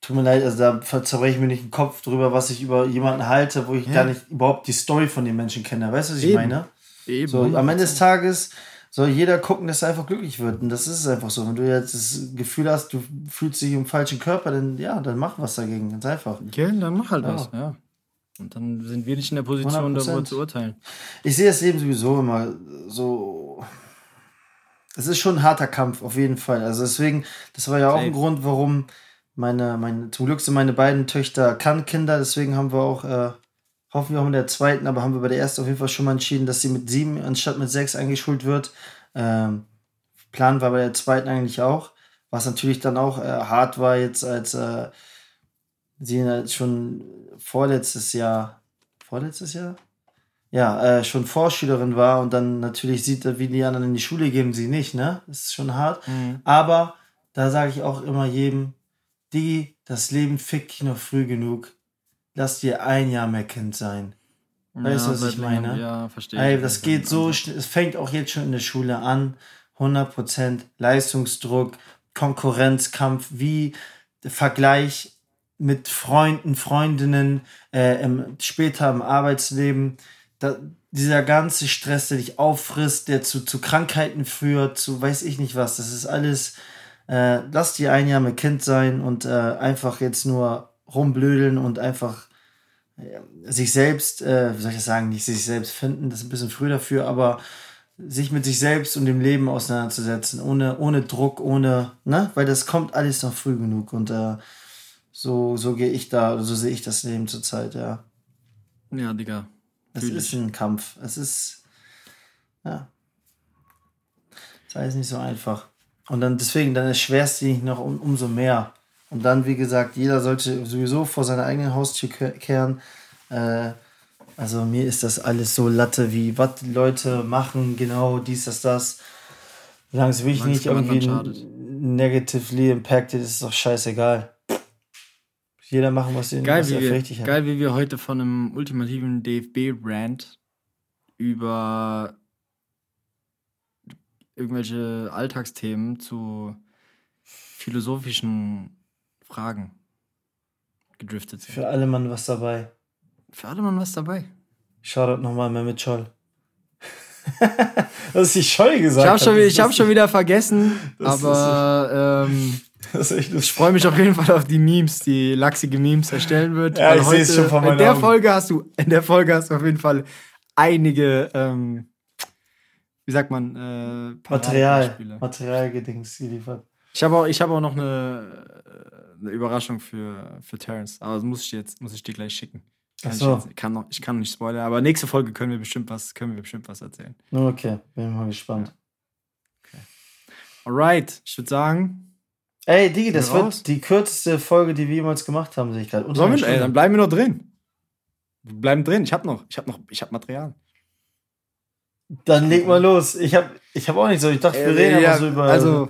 Tut mir leid, also da zerbreche ich mir nicht den Kopf drüber, was ich über jemanden halte, wo ich Ja. gar nicht überhaupt die Story von den Menschen kenne. Weißt du, was ich Eben. meine? Eben. So, am Ende des Tages soll jeder gucken, dass er einfach glücklich wird. Und das ist es einfach so. Wenn du jetzt das Gefühl hast, du fühlst dich im falschen Körper, dann ja, dann mach was dagegen. Ganz einfach. Okay, dann mach halt Ja. was, ja. Und dann sind wir nicht in der Position, 100%. darüber zu urteilen. Ich sehe das Leben sowieso immer so. Es ist schon ein harter Kampf, auf jeden Fall. Also deswegen, das war ja auch Safe. ein Grund, warum meine, meine, zum Glück sind meine beiden Töchter Kann-Kinder, deswegen haben wir auch, äh, hoffen wir auch mit der zweiten, aber haben wir bei der ersten auf jeden Fall schon mal entschieden, dass sie mit sieben anstatt mit sechs eingeschult wird. Ähm, Plan war bei der zweiten eigentlich auch, was natürlich dann auch äh, hart war jetzt, als äh, sie halt schon vorletztes Jahr, vorletztes Jahr? Ja, äh, schon Vorschülerin war und dann natürlich sieht, wie die anderen in die Schule gehen, sie nicht, ne? Das ist schon hart. Aber da sage ich auch immer jedem, die, das Leben fickt dich noch früh genug. Lass dir ein Jahr mehr Kind sein. Weißt du, was seit ich meine? Ja, verstehe. Ey, ich. das geht so schnell. Es fängt auch jetzt schon in der Schule an. 100% Leistungsdruck, Konkurrenzkampf, wie Vergleich mit Freunden, Freundinnen, äh, im, später im Arbeitsleben. Da, dieser ganze Stress, der dich auffrisst, der zu, zu Krankheiten führt, zu weiß ich nicht was. Das ist alles. Äh, lass dir ein Jahr mit Kind sein und äh, einfach jetzt nur rumblödeln und einfach sich selbst, äh, wie soll ich das sagen, nicht sich selbst finden, das ist ein bisschen früh dafür, aber sich mit sich selbst und dem Leben auseinanderzusetzen, ohne, ohne Druck, ohne, ne, weil das kommt alles noch früh genug und äh, so, so gehe ich da, oder so sehe ich das Leben zurzeit, ja. Ja, Digga. Es Fühl ist ich. ein Kampf, es ist, ja, es ist alles nicht so einfach. Und dann deswegen, dann erschwerst du dich noch um, umso mehr. Und dann, wie gesagt, jeder sollte sowieso vor seiner eigenen Haustür ke- kehren. Äh, also mir ist das alles so Latte, wie was die Leute machen, genau dies, das, das. Solange es wirklich es nicht irgendwie negatively impacted, ist es doch scheißegal. Jeder machen, was ihn Geil was wie, er wir, richtig hat. geil, wie wir heute von einem ultimativen DFB-Rant über irgendwelche Alltagsthemen zu philosophischen Fragen gedriftet sind. Für alle Mann was dabei. Für alle Mann was dabei. Shoutout nochmal Mehmet Scholl. das ist die Scholl gesagt. Ich habe schon, hab schon wieder vergessen, Das aber ähm. Das ist echt ich freue mich auf jeden Fall auf die Memes, die lachsige Memes erstellen wird. Ja, ich seh's schon vor in meinen der Augen. Folge hast du, in der Folge hast du auf jeden Fall einige, ähm, wie sagt man, äh, Material. Materialgedings geliefert. Ich habe auch, ich habe auch noch eine, äh, eine Überraschung für, für Terrence, aber das muss ich dir jetzt, muss ich dir gleich schicken. Kann Ach ich, so. jetzt, kann noch, ich kann nicht spoilern, aber nächste Folge können wir bestimmt was, können wir bestimmt was erzählen. Okay, bin mal gespannt. Alright, ich würde sagen, Ey, Digi, das raus? wird die kürzeste Folge, die wir jemals gemacht haben, sehe ich gerade. Sollen wir, ey, dann bleiben wir noch drin. Wir bleiben drin. Ich habe noch, ich habe noch, ich habe Material. Dann leg mal los. Ich habe ich hab auch nicht so. Ich dachte, wir reden Äh, ja, aber so über. Also,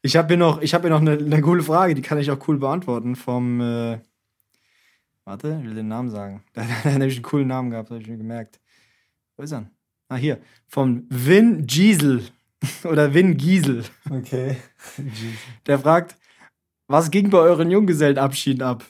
ich habe hier noch, ich habe hier noch eine, eine coole Frage, die kann ich auch cool beantworten. Vom, äh, warte, ich will den Namen sagen. Der hat nämlich einen coolen Namen gehabt, habe ich mir gemerkt. Wo ist er? denn? Ah, hier. Vom Vin Giesel. Oder Vin Giesel. Okay. Der fragt, was ging bei euren Junggesellenabschieden ab?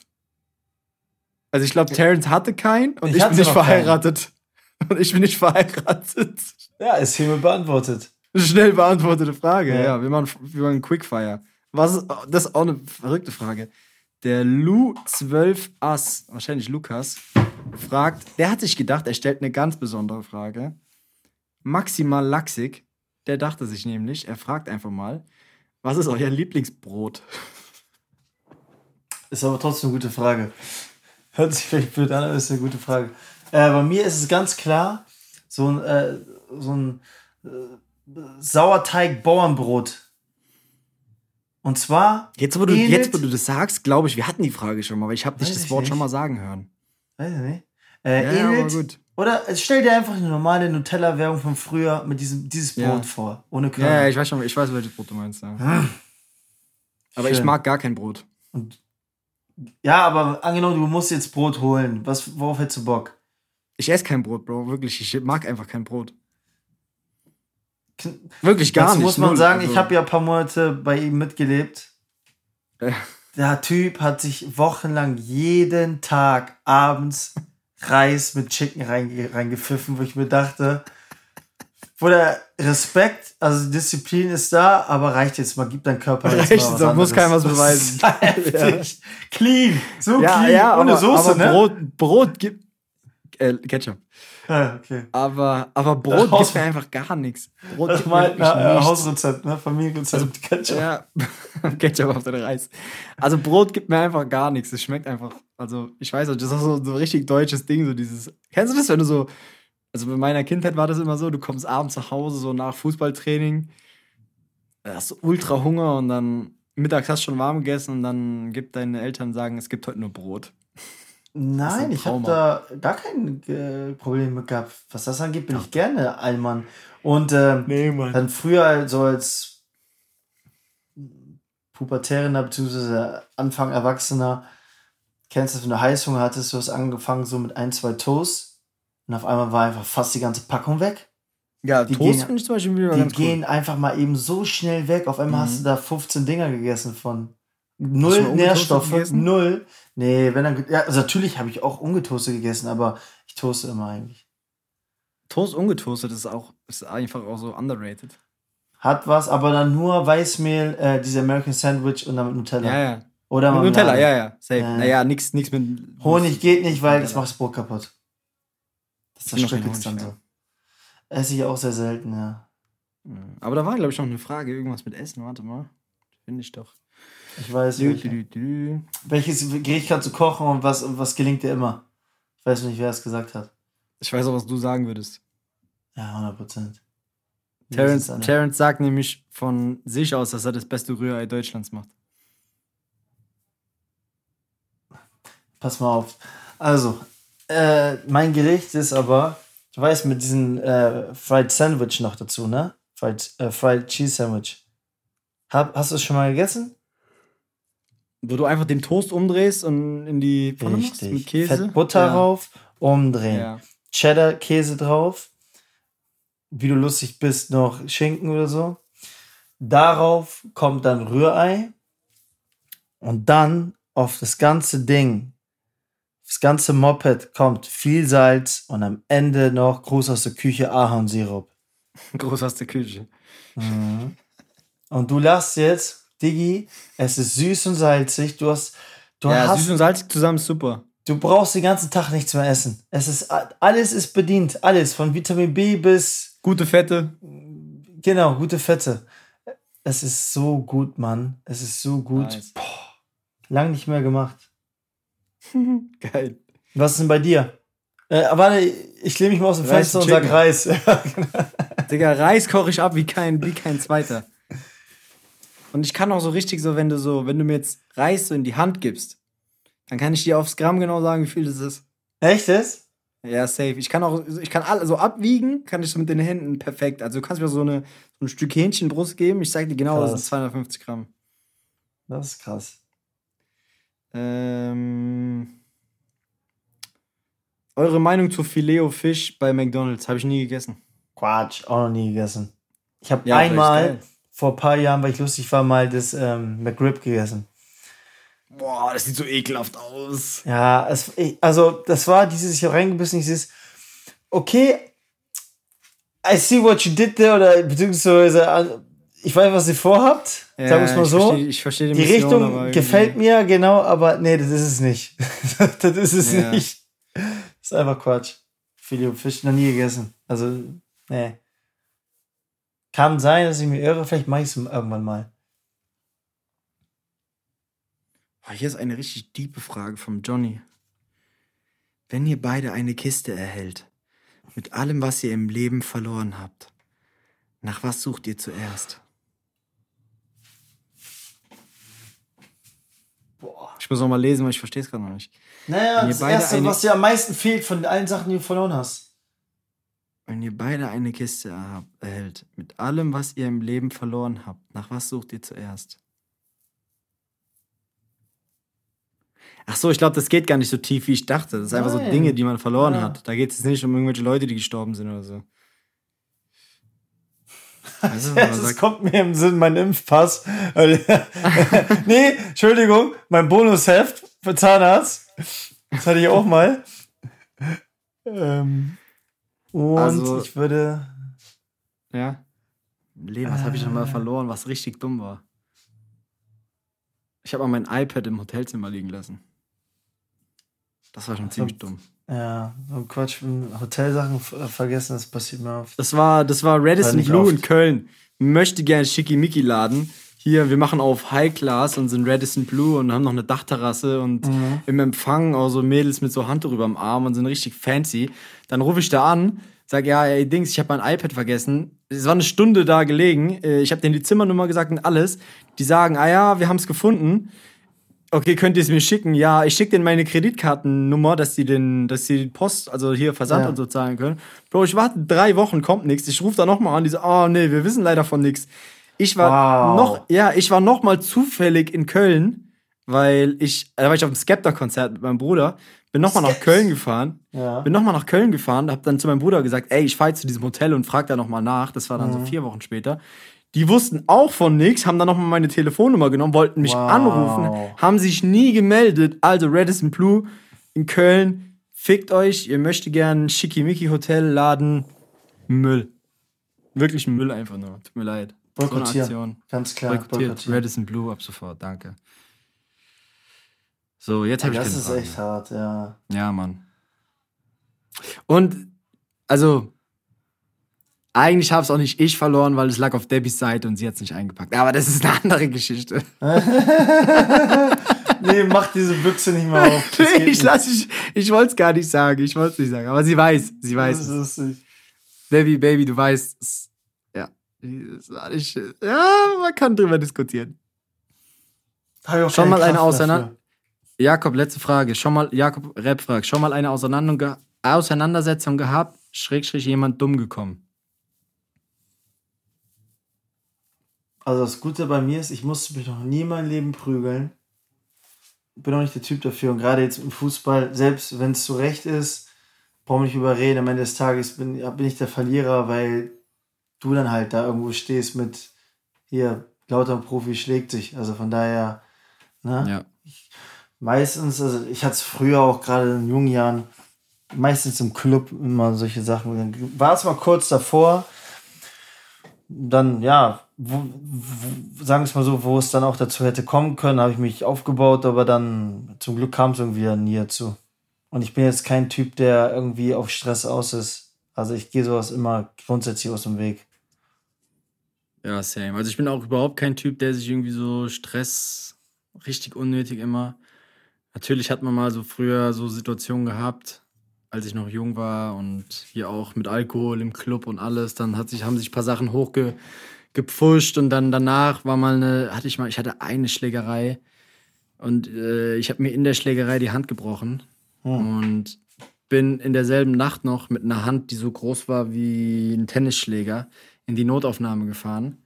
Also ich glaube, Terrence hatte keinen und Ich ich, bin nicht noch keinen. verheiratet. Und ich bin nicht verheiratet. Ja, ist hiermit beantwortet. Schnell beantwortete Frage. Ja. Ja, wir, machen, wir machen Quickfire. Was ist, das ist auch eine verrückte Frage. Der Lu12 Ass, wahrscheinlich Lukas, fragt, der hat sich gedacht, er stellt eine ganz besondere Frage. Maximal Laxig, der dachte sich nämlich, er fragt einfach mal, was ist euer Lieblingsbrot? Ist aber trotzdem eine gute Frage. Hört sich vielleicht blöd an, aber ist eine gute Frage. Äh, bei mir ist es ganz klar, so ein, äh, so ein äh, Sauerteig-Bauernbrot. Und zwar. Jetzt, wo du, jetzt, wo du das sagst, glaube ich, wir hatten die Frage schon mal, weil ich habe dich das Wort nicht. schon mal sagen hören. Weiß ich nicht. Äh, Ja, aber ähnelt, gut. Oder äh, stell dir einfach eine normale Nutella-Werbung von früher mit diesem dieses Brot Ja. vor. Ohne Ja, Körner. ja, ich weiß schon, ich weiß, welches Brot du meinst. Ja. Aber ich Schön. mag gar kein Brot. Ja, aber angenommen, du musst jetzt Brot holen. Was, worauf hättest du Bock? Ich esse kein Brot, Bro, wirklich. Ich mag einfach kein Brot. Wirklich gar Dazu nicht. muss man sagen, Also, ich habe ja ein paar Monate bei ihm mitgelebt. Ja. Der Typ hat sich wochenlang jeden Tag abends Reis mit Chicken reinge reingepfiffen, wo ich mir dachte, wo der Respekt, also Disziplin ist da, aber reicht jetzt mal, gib dein Körper jetzt Reicht mal jetzt, was da muss anderes. keinem was beweisen. heftig. Clean, so ja, clean, ja, ohne aber, Soße, aber ne? Brot, Brot gibt. Äh, Ketchup. Ja, okay. Aber, aber Brot Haus- gibt mir einfach gar nichts. Brot Das gibt mein wirklich äh, nichts. Hausrezept, ne? Familienrezept. Ketchup. Ja, Ketchup auf den Reis. Also Brot gibt mir einfach gar nichts. Es schmeckt einfach, also ich weiß nicht, das ist auch so, so ein richtig deutsches Ding, so dieses. Kennst du das, wenn du so, also bei meiner Kindheit war das immer so, du kommst abends nach Hause, so nach Fußballtraining, hast ultra Hunger und dann mittags hast du schon warm gegessen und dann gibt deine Eltern sagen, es gibt heute nur Brot. Nein, ein ich habe da gar kein äh, Problem mit gehabt. Was das angeht, bin ich gerne Allmann. Und ähm, Nee, dann früher so als Pubertärer bzw. Anfang Erwachsener, kennst du das, wenn du Heißhunger hattest, du hast angefangen so mit ein, zwei Toast und auf einmal war einfach fast die ganze Packung weg. Ja, die Toast gehen- finde ich zum Beispiel wieder Die gehen einfach mal eben so schnell weg. Auf einmal Mhm. hast du da 15 Dinger gegessen von null Nährstoffe, null. Nee, wenn dann, ja, also natürlich habe ich auch ungetoastet gegessen, aber ich toaste immer eigentlich. Toast ungetoastet ist auch, ist einfach auch so underrated. Hat was, aber dann nur Weißmehl, äh, diese American Sandwich und dann mit Nutella. Ja, ja. Oder Mit. Nutella, ja, ja. Safe. Ja. Naja, nix, nix mit. Honig geht nicht, weil das macht das Brot kaputt. Das noch zerstückelt es dann so. Esse ich auch sehr selten, ja. Aber da war, glaube ich, noch eine Frage, irgendwas mit Essen. Warte mal. Finde ich doch. Ich weiß Dü, welche. Welches Gericht kannst du kochen und was, was gelingt dir immer? Ich weiß nicht, wer es gesagt hat. Ich weiß auch, was du sagen würdest. Ja, 100 Prozent. Terence, Terence sagt nämlich von sich aus, dass er das beste Rührei Deutschlands macht. Pass mal auf. Also, äh, mein Gericht ist aber, du weißt, mit diesem äh, Fried Sandwich noch dazu, ne? Fried, äh, Fried Cheese Sandwich. Hab, hast du es schon mal gegessen? Wo du einfach den Toast umdrehst und in die Pfanne machst mit Käse. Fett Butter ja. rauf, umdrehen. Ja. Cheddar Käse drauf. Wie du lustig bist, noch Schinken oder so. Darauf kommt dann Rührei. Und dann auf das ganze Ding, das ganze Moped kommt viel Salz und am Ende noch Gruß aus der Küche Ahornsirup. Groß aus der Küche. Und du lachst jetzt, Diggi, es ist süß und salzig. Du hast, du ja, hast, süß und salzig zusammen ist super. du brauchst den ganzen Tag nichts mehr essen. Es ist, alles ist bedient. Alles. Von Vitamin B bis Gute Fette. Genau, gute Fette. Es ist so gut, Mann. Es ist so gut. Nice. Boah, lang nicht mehr gemacht. Geil. Was ist denn bei dir? Äh, warte, ich lehne mich mal aus dem Reis Fenster und Chicken. sag Reis. Digga, Reis koche ich ab wie kein, wie kein zweiter. Und ich kann auch so richtig so, wenn du so, wenn du mir jetzt Reis so in die Hand gibst, dann kann ich dir aufs Gramm genau sagen, wie viel das ist. Echtes? Ja, safe. Ich kann auch, ich kann alles so abwiegen, kann ich so mit den Händen perfekt. Also du kannst mir so, eine, so ein Stück Hähnchenbrust geben, ich sag dir genau, das Krass. sind 250 Gramm. Das ist krass. Ähm, eure Meinung zu Filet Fisch bei McDonalds habe ich nie gegessen. Quatsch, auch noch nie gegessen. Ich habe Ja, einmal. Vor ein paar Jahren, weil ich lustig war, mal das ähm, McRib gegessen. Boah, das sieht so ekelhaft aus. Ja, es, ich, also das war dieses, ich habe reingebissen, dieses, okay, I see what you did there, oder beziehungsweise ich weiß, was ihr vorhabt, Ja, sagen wir es mal ich so. versteh- ich versteh die Die Mission, Richtung gefällt mir, genau, aber nee, das ist es nicht. das ist es Ja. nicht. Das ist einfach Quatsch. Filet Fisch noch nie gegessen. Also, nee. Kann sein, dass ich mir irre, vielleicht mache ich es irgendwann mal. Oh, hier ist eine richtig tiefe Frage vom Johnny. Wenn ihr beide eine Kiste erhält, mit allem, was ihr im Leben verloren habt, nach was sucht ihr zuerst? Boah. Ich muss noch mal lesen, weil ich verstehe es gerade noch nicht. Naja, das Erste, eine- was dir am meisten fehlt von allen Sachen, die du verloren hast. Wenn ihr beide eine Kiste erhält, mit allem, was ihr im Leben verloren habt, nach was sucht ihr zuerst? Ach so, ich glaube, das geht gar nicht so tief, wie ich dachte. Das ist einfach so. Dinge, die man verloren Ja. hat. Da geht es nicht um irgendwelche Leute, die gestorben sind oder so. Weißt du, kommt mir im Sinn, mein Impfpass. nee, Entschuldigung, mein Bonusheft für Zahnarzt. Das hatte ich auch mal. Ähm, und Also- ich würde. ja. Leben, was habe ich noch mal verloren, was richtig dumm war? Ich habe mal mein iPad im Hotelzimmer liegen lassen. Das war schon ziemlich dumm. Ja, so Quatsch, Hotelsachen ver- vergessen, das passiert mir oft. Das war, das war Radisson Blue in Köln. Möchte gerne Schickimicki-Laden. Hier, wir machen auf High Class und sind Radisson Blue und haben noch eine Dachterrasse und Mhm. im Empfang auch so Mädels mit so Handtuch über dem Arm und sind richtig fancy. Dann rufe ich da an, sag ja, ey Dings, ich habe mein iPad vergessen. Es war eine Stunde da gelegen. Äh, Ich habe denen die Zimmernummer gesagt und alles. Die sagen, ah ja, wir haben es gefunden. Okay, könnt ihr es mir schicken? Ja, ich schicke denen meine Kreditkartennummer, dass die den, dass die Post, also hier Versand Ja. und so zahlen können. Bro, ich warte drei Wochen, kommt nichts. Ich rufe da nochmal an, die so, oh nee, wir wissen leider von nichts. Ich war Wow. noch, ja, ich war noch mal zufällig in Köln, weil ich, da war ich auf dem Skepta-Konzert mit meinem Bruder, bin noch mal nach Köln gefahren, Ja. bin noch mal nach Köln gefahren, hab dann zu meinem Bruder gesagt, ey, ich fahr jetzt zu diesem Hotel und frag da noch mal nach. Das war dann Mhm. so vier Wochen später. Die wussten auch von nichts, haben dann noch mal meine Telefonnummer genommen, wollten mich Wow. anrufen, haben sich nie gemeldet. Also Radisson Blue in Köln, fickt euch, ihr möchtet gern Schickimicki Hotel laden, Müll. Wirklich Müll einfach nur. Tut mir leid. So eine Boykottieren. Aktion. Ganz klar, Boykottiert. boykottieren. Radisson Blue ab sofort, danke. So, jetzt habe ich Das ist Fragen echt hart, ja. Ja, Mann. Und, also, eigentlich habe es auch nicht ich verloren, weil es lag auf Debbys Seite und sie hat es nicht eingepackt. Aber das ist eine andere Geschichte. Nee, mach diese Büchse nicht mehr auf. Geht ich lass, ich, ich wollte es gar nicht sagen. Ich wollte es nicht sagen. Aber sie weiß. Sie weiß. Das ist lustig. Baby, Baby, du weißt. Ja. Man kann drüber diskutieren. Schon mal eine Kraft auseinander- dafür. Jakob, letzte Frage. Schon mal, Jakob Rap fragt, schon mal eine Auseinander Auseinandersetzung gehabt, Schrägstrich jemand dumm gekommen. Also das Gute bei mir ist, ich musste mich noch nie in meinem Leben prügeln. Bin auch nicht der Typ dafür. Und gerade jetzt im Fußball, selbst wenn es zu Recht ist, brauche ich nicht überreden. Am Ende des Tages bin, bin ich der Verlierer, weil du dann halt da irgendwo stehst mit hier, lauter Profi schlägt sich. Also von daher, ne? Ja. meistens, also ich hatte es früher auch gerade in jungen Jahren, meistens im Club immer solche Sachen. Dann war es mal kurz davor, dann, ja, wo, wo, sagen wir es mal so, wo es dann auch dazu hätte kommen können, habe ich mich aufgebaut, aber dann zum Glück kam es irgendwie dann nie dazu. Und ich bin jetzt kein Typ, der irgendwie auf Stress aus ist. Also ich gehe sowas immer grundsätzlich aus dem Weg. Ja, same. Also ich bin auch überhaupt kein Typ, der sich irgendwie so Stress richtig unnötig immer. Natürlich hat man mal so früher so Situationen gehabt, als ich noch jung war und hier auch mit Alkohol im Club und alles. Dann hat sich, haben sich ein paar Sachen hochgepfuscht und dann danach war mal eine, hatte ich mal, ich hatte eine Schlägerei und äh, ich habe mir in der Schlägerei die Hand gebrochen und bin in derselben Nacht noch mit einer Hand, die so groß war wie ein Tennisschläger, in die Notaufnahme gefahren.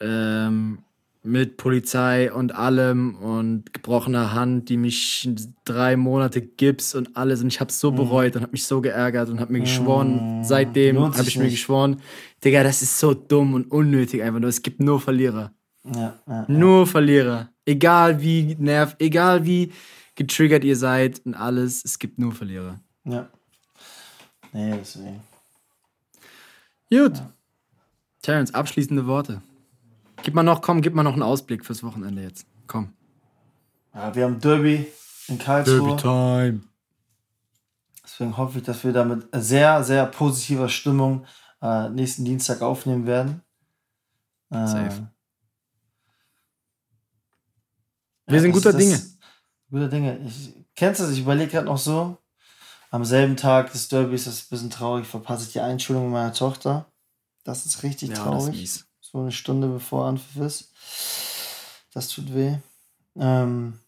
Ähm, mit Polizei und allem und gebrochener Hand, die mich drei Monate Gips und alles. Und ich habe so bereut und habe mich so geärgert und habe mir geschworen, seitdem Lohnt habe ich mir geschworen, Digga, das ist so dumm und unnötig einfach nur. Es gibt nur Verlierer. Ja, ja. Nur Verlierer. Egal wie nervt, egal wie getriggert ihr seid und alles, es gibt nur Verlierer. Ja. Nee, deswegen. Gut. Terence, abschließende Worte. Gib mal noch, komm, gib mal noch einen Ausblick fürs Wochenende jetzt. Komm. Ja, wir haben Derby in Karlsruhe. time. Deswegen hoffe ich, dass wir da mit sehr, sehr positiver Stimmung äh, nächsten Dienstag aufnehmen werden. Äh, Safe. Wir sind guter Dinge. Guter Dinge. Ich, kennst du das? Ich überlege gerade noch so. Am selben Tag des Derbys ist es ein bisschen traurig. Verpasse ich die Einschulung meiner Tochter. Das ist richtig Ja, traurig. ist. So eine Stunde bevor Anpfiff ist. Das tut weh. Ähm,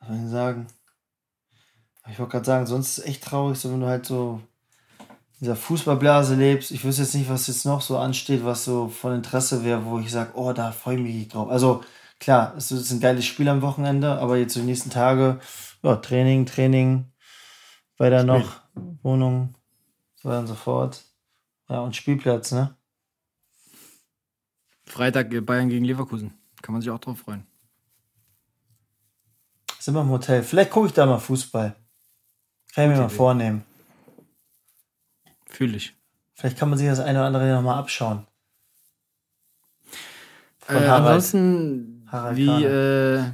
was soll ich sagen? Ich wollte gerade sagen, sonst ist es echt traurig, so wenn du halt so in dieser Fußballblase lebst. Ich wüsste jetzt nicht, was jetzt noch so ansteht, was so von Interesse wäre, wo ich sage, oh, da freue ich mich drauf. Also klar, es ist ein geiles Spiel am Wochenende, aber jetzt so die nächsten Tage, ja, Training, Training, weiter noch, Wohnung, so weiter und so fort. Ja, und Spielplatz, ne? Freitag äh, Bayern gegen Leverkusen. Kann man sich auch drauf freuen. Sind wir im Hotel. Vielleicht gucke ich da mal Fußball. Kann ich mir mal vornehmen. Fühle ich. Vielleicht kann man sich das eine oder andere nochmal abschauen. Von Äh, Harald. ansonsten, Harald wie, äh,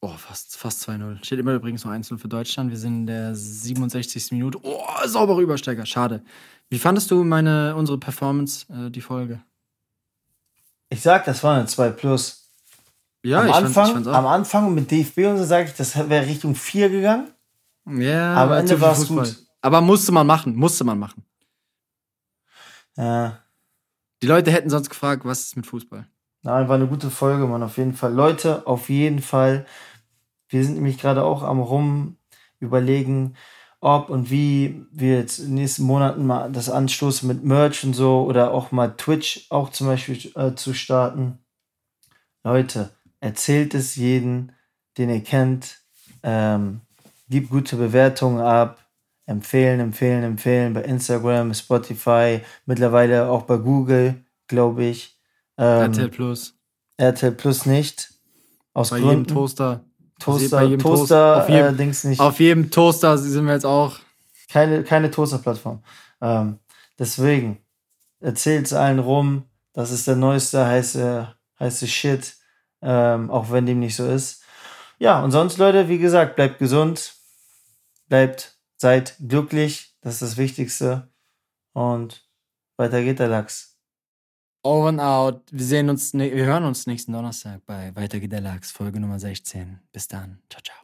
oh, fast, fast 2-0. Steht immer übrigens noch 1-0 für Deutschland. Wir sind in der 67. Minute. Oh, sauberer Übersteiger. Schade. Wie fandest du meine, unsere Performance, äh, die Folge? Ich sag, das war eine 2 Plus. Ja, am, ich fand- Anfang, ich fand's auch. am Anfang mit DFB und so sage ich, das wäre Richtung 4 gegangen. Ja, Aber am Ende war's Fußball. gut. Aber musste man machen, musste man machen. Ja. Die Leute hätten sonst gefragt, was ist mit Fußball? Nein, war eine gute Folge, Mann, auf jeden Fall. Leute, auf jeden Fall. Wir sind nämlich gerade auch am rum überlegen, ob und wie wir jetzt in den nächsten Monaten mal das anstoßen mit Merch und so oder auch mal Twitch auch zum Beispiel äh, zu starten. Leute, erzählt es jeden, den ihr kennt. Ähm, gebt gute Bewertungen ab. Empfehlen, empfehlen, empfehlen bei Instagram, Spotify, mittlerweile auch bei Google, glaube ich. Ähm, RTL Plus. RTL Plus nicht. Aus Bei jedem Gründen. Toaster. Toaster, Toast- jedem- äh, Dings nicht. Auf jedem Toaster sind wir jetzt auch. Keine, keine Toaster-Plattform. Ähm, deswegen, erzählt es allen rum. Das ist der neueste heiße, heiße Shit. Ähm, auch wenn dem nicht so ist. Ja, und sonst, Leute, wie gesagt, bleibt gesund. Bleibt, seid glücklich. Das ist das Wichtigste. Und weiter geht der Lachs. Over and out. Wir sehen uns, ne wir hören uns nächsten Donnerstag bei Weiter geht der Lachs, Folge Nummer 16. Bis dann. Ciao, ciao.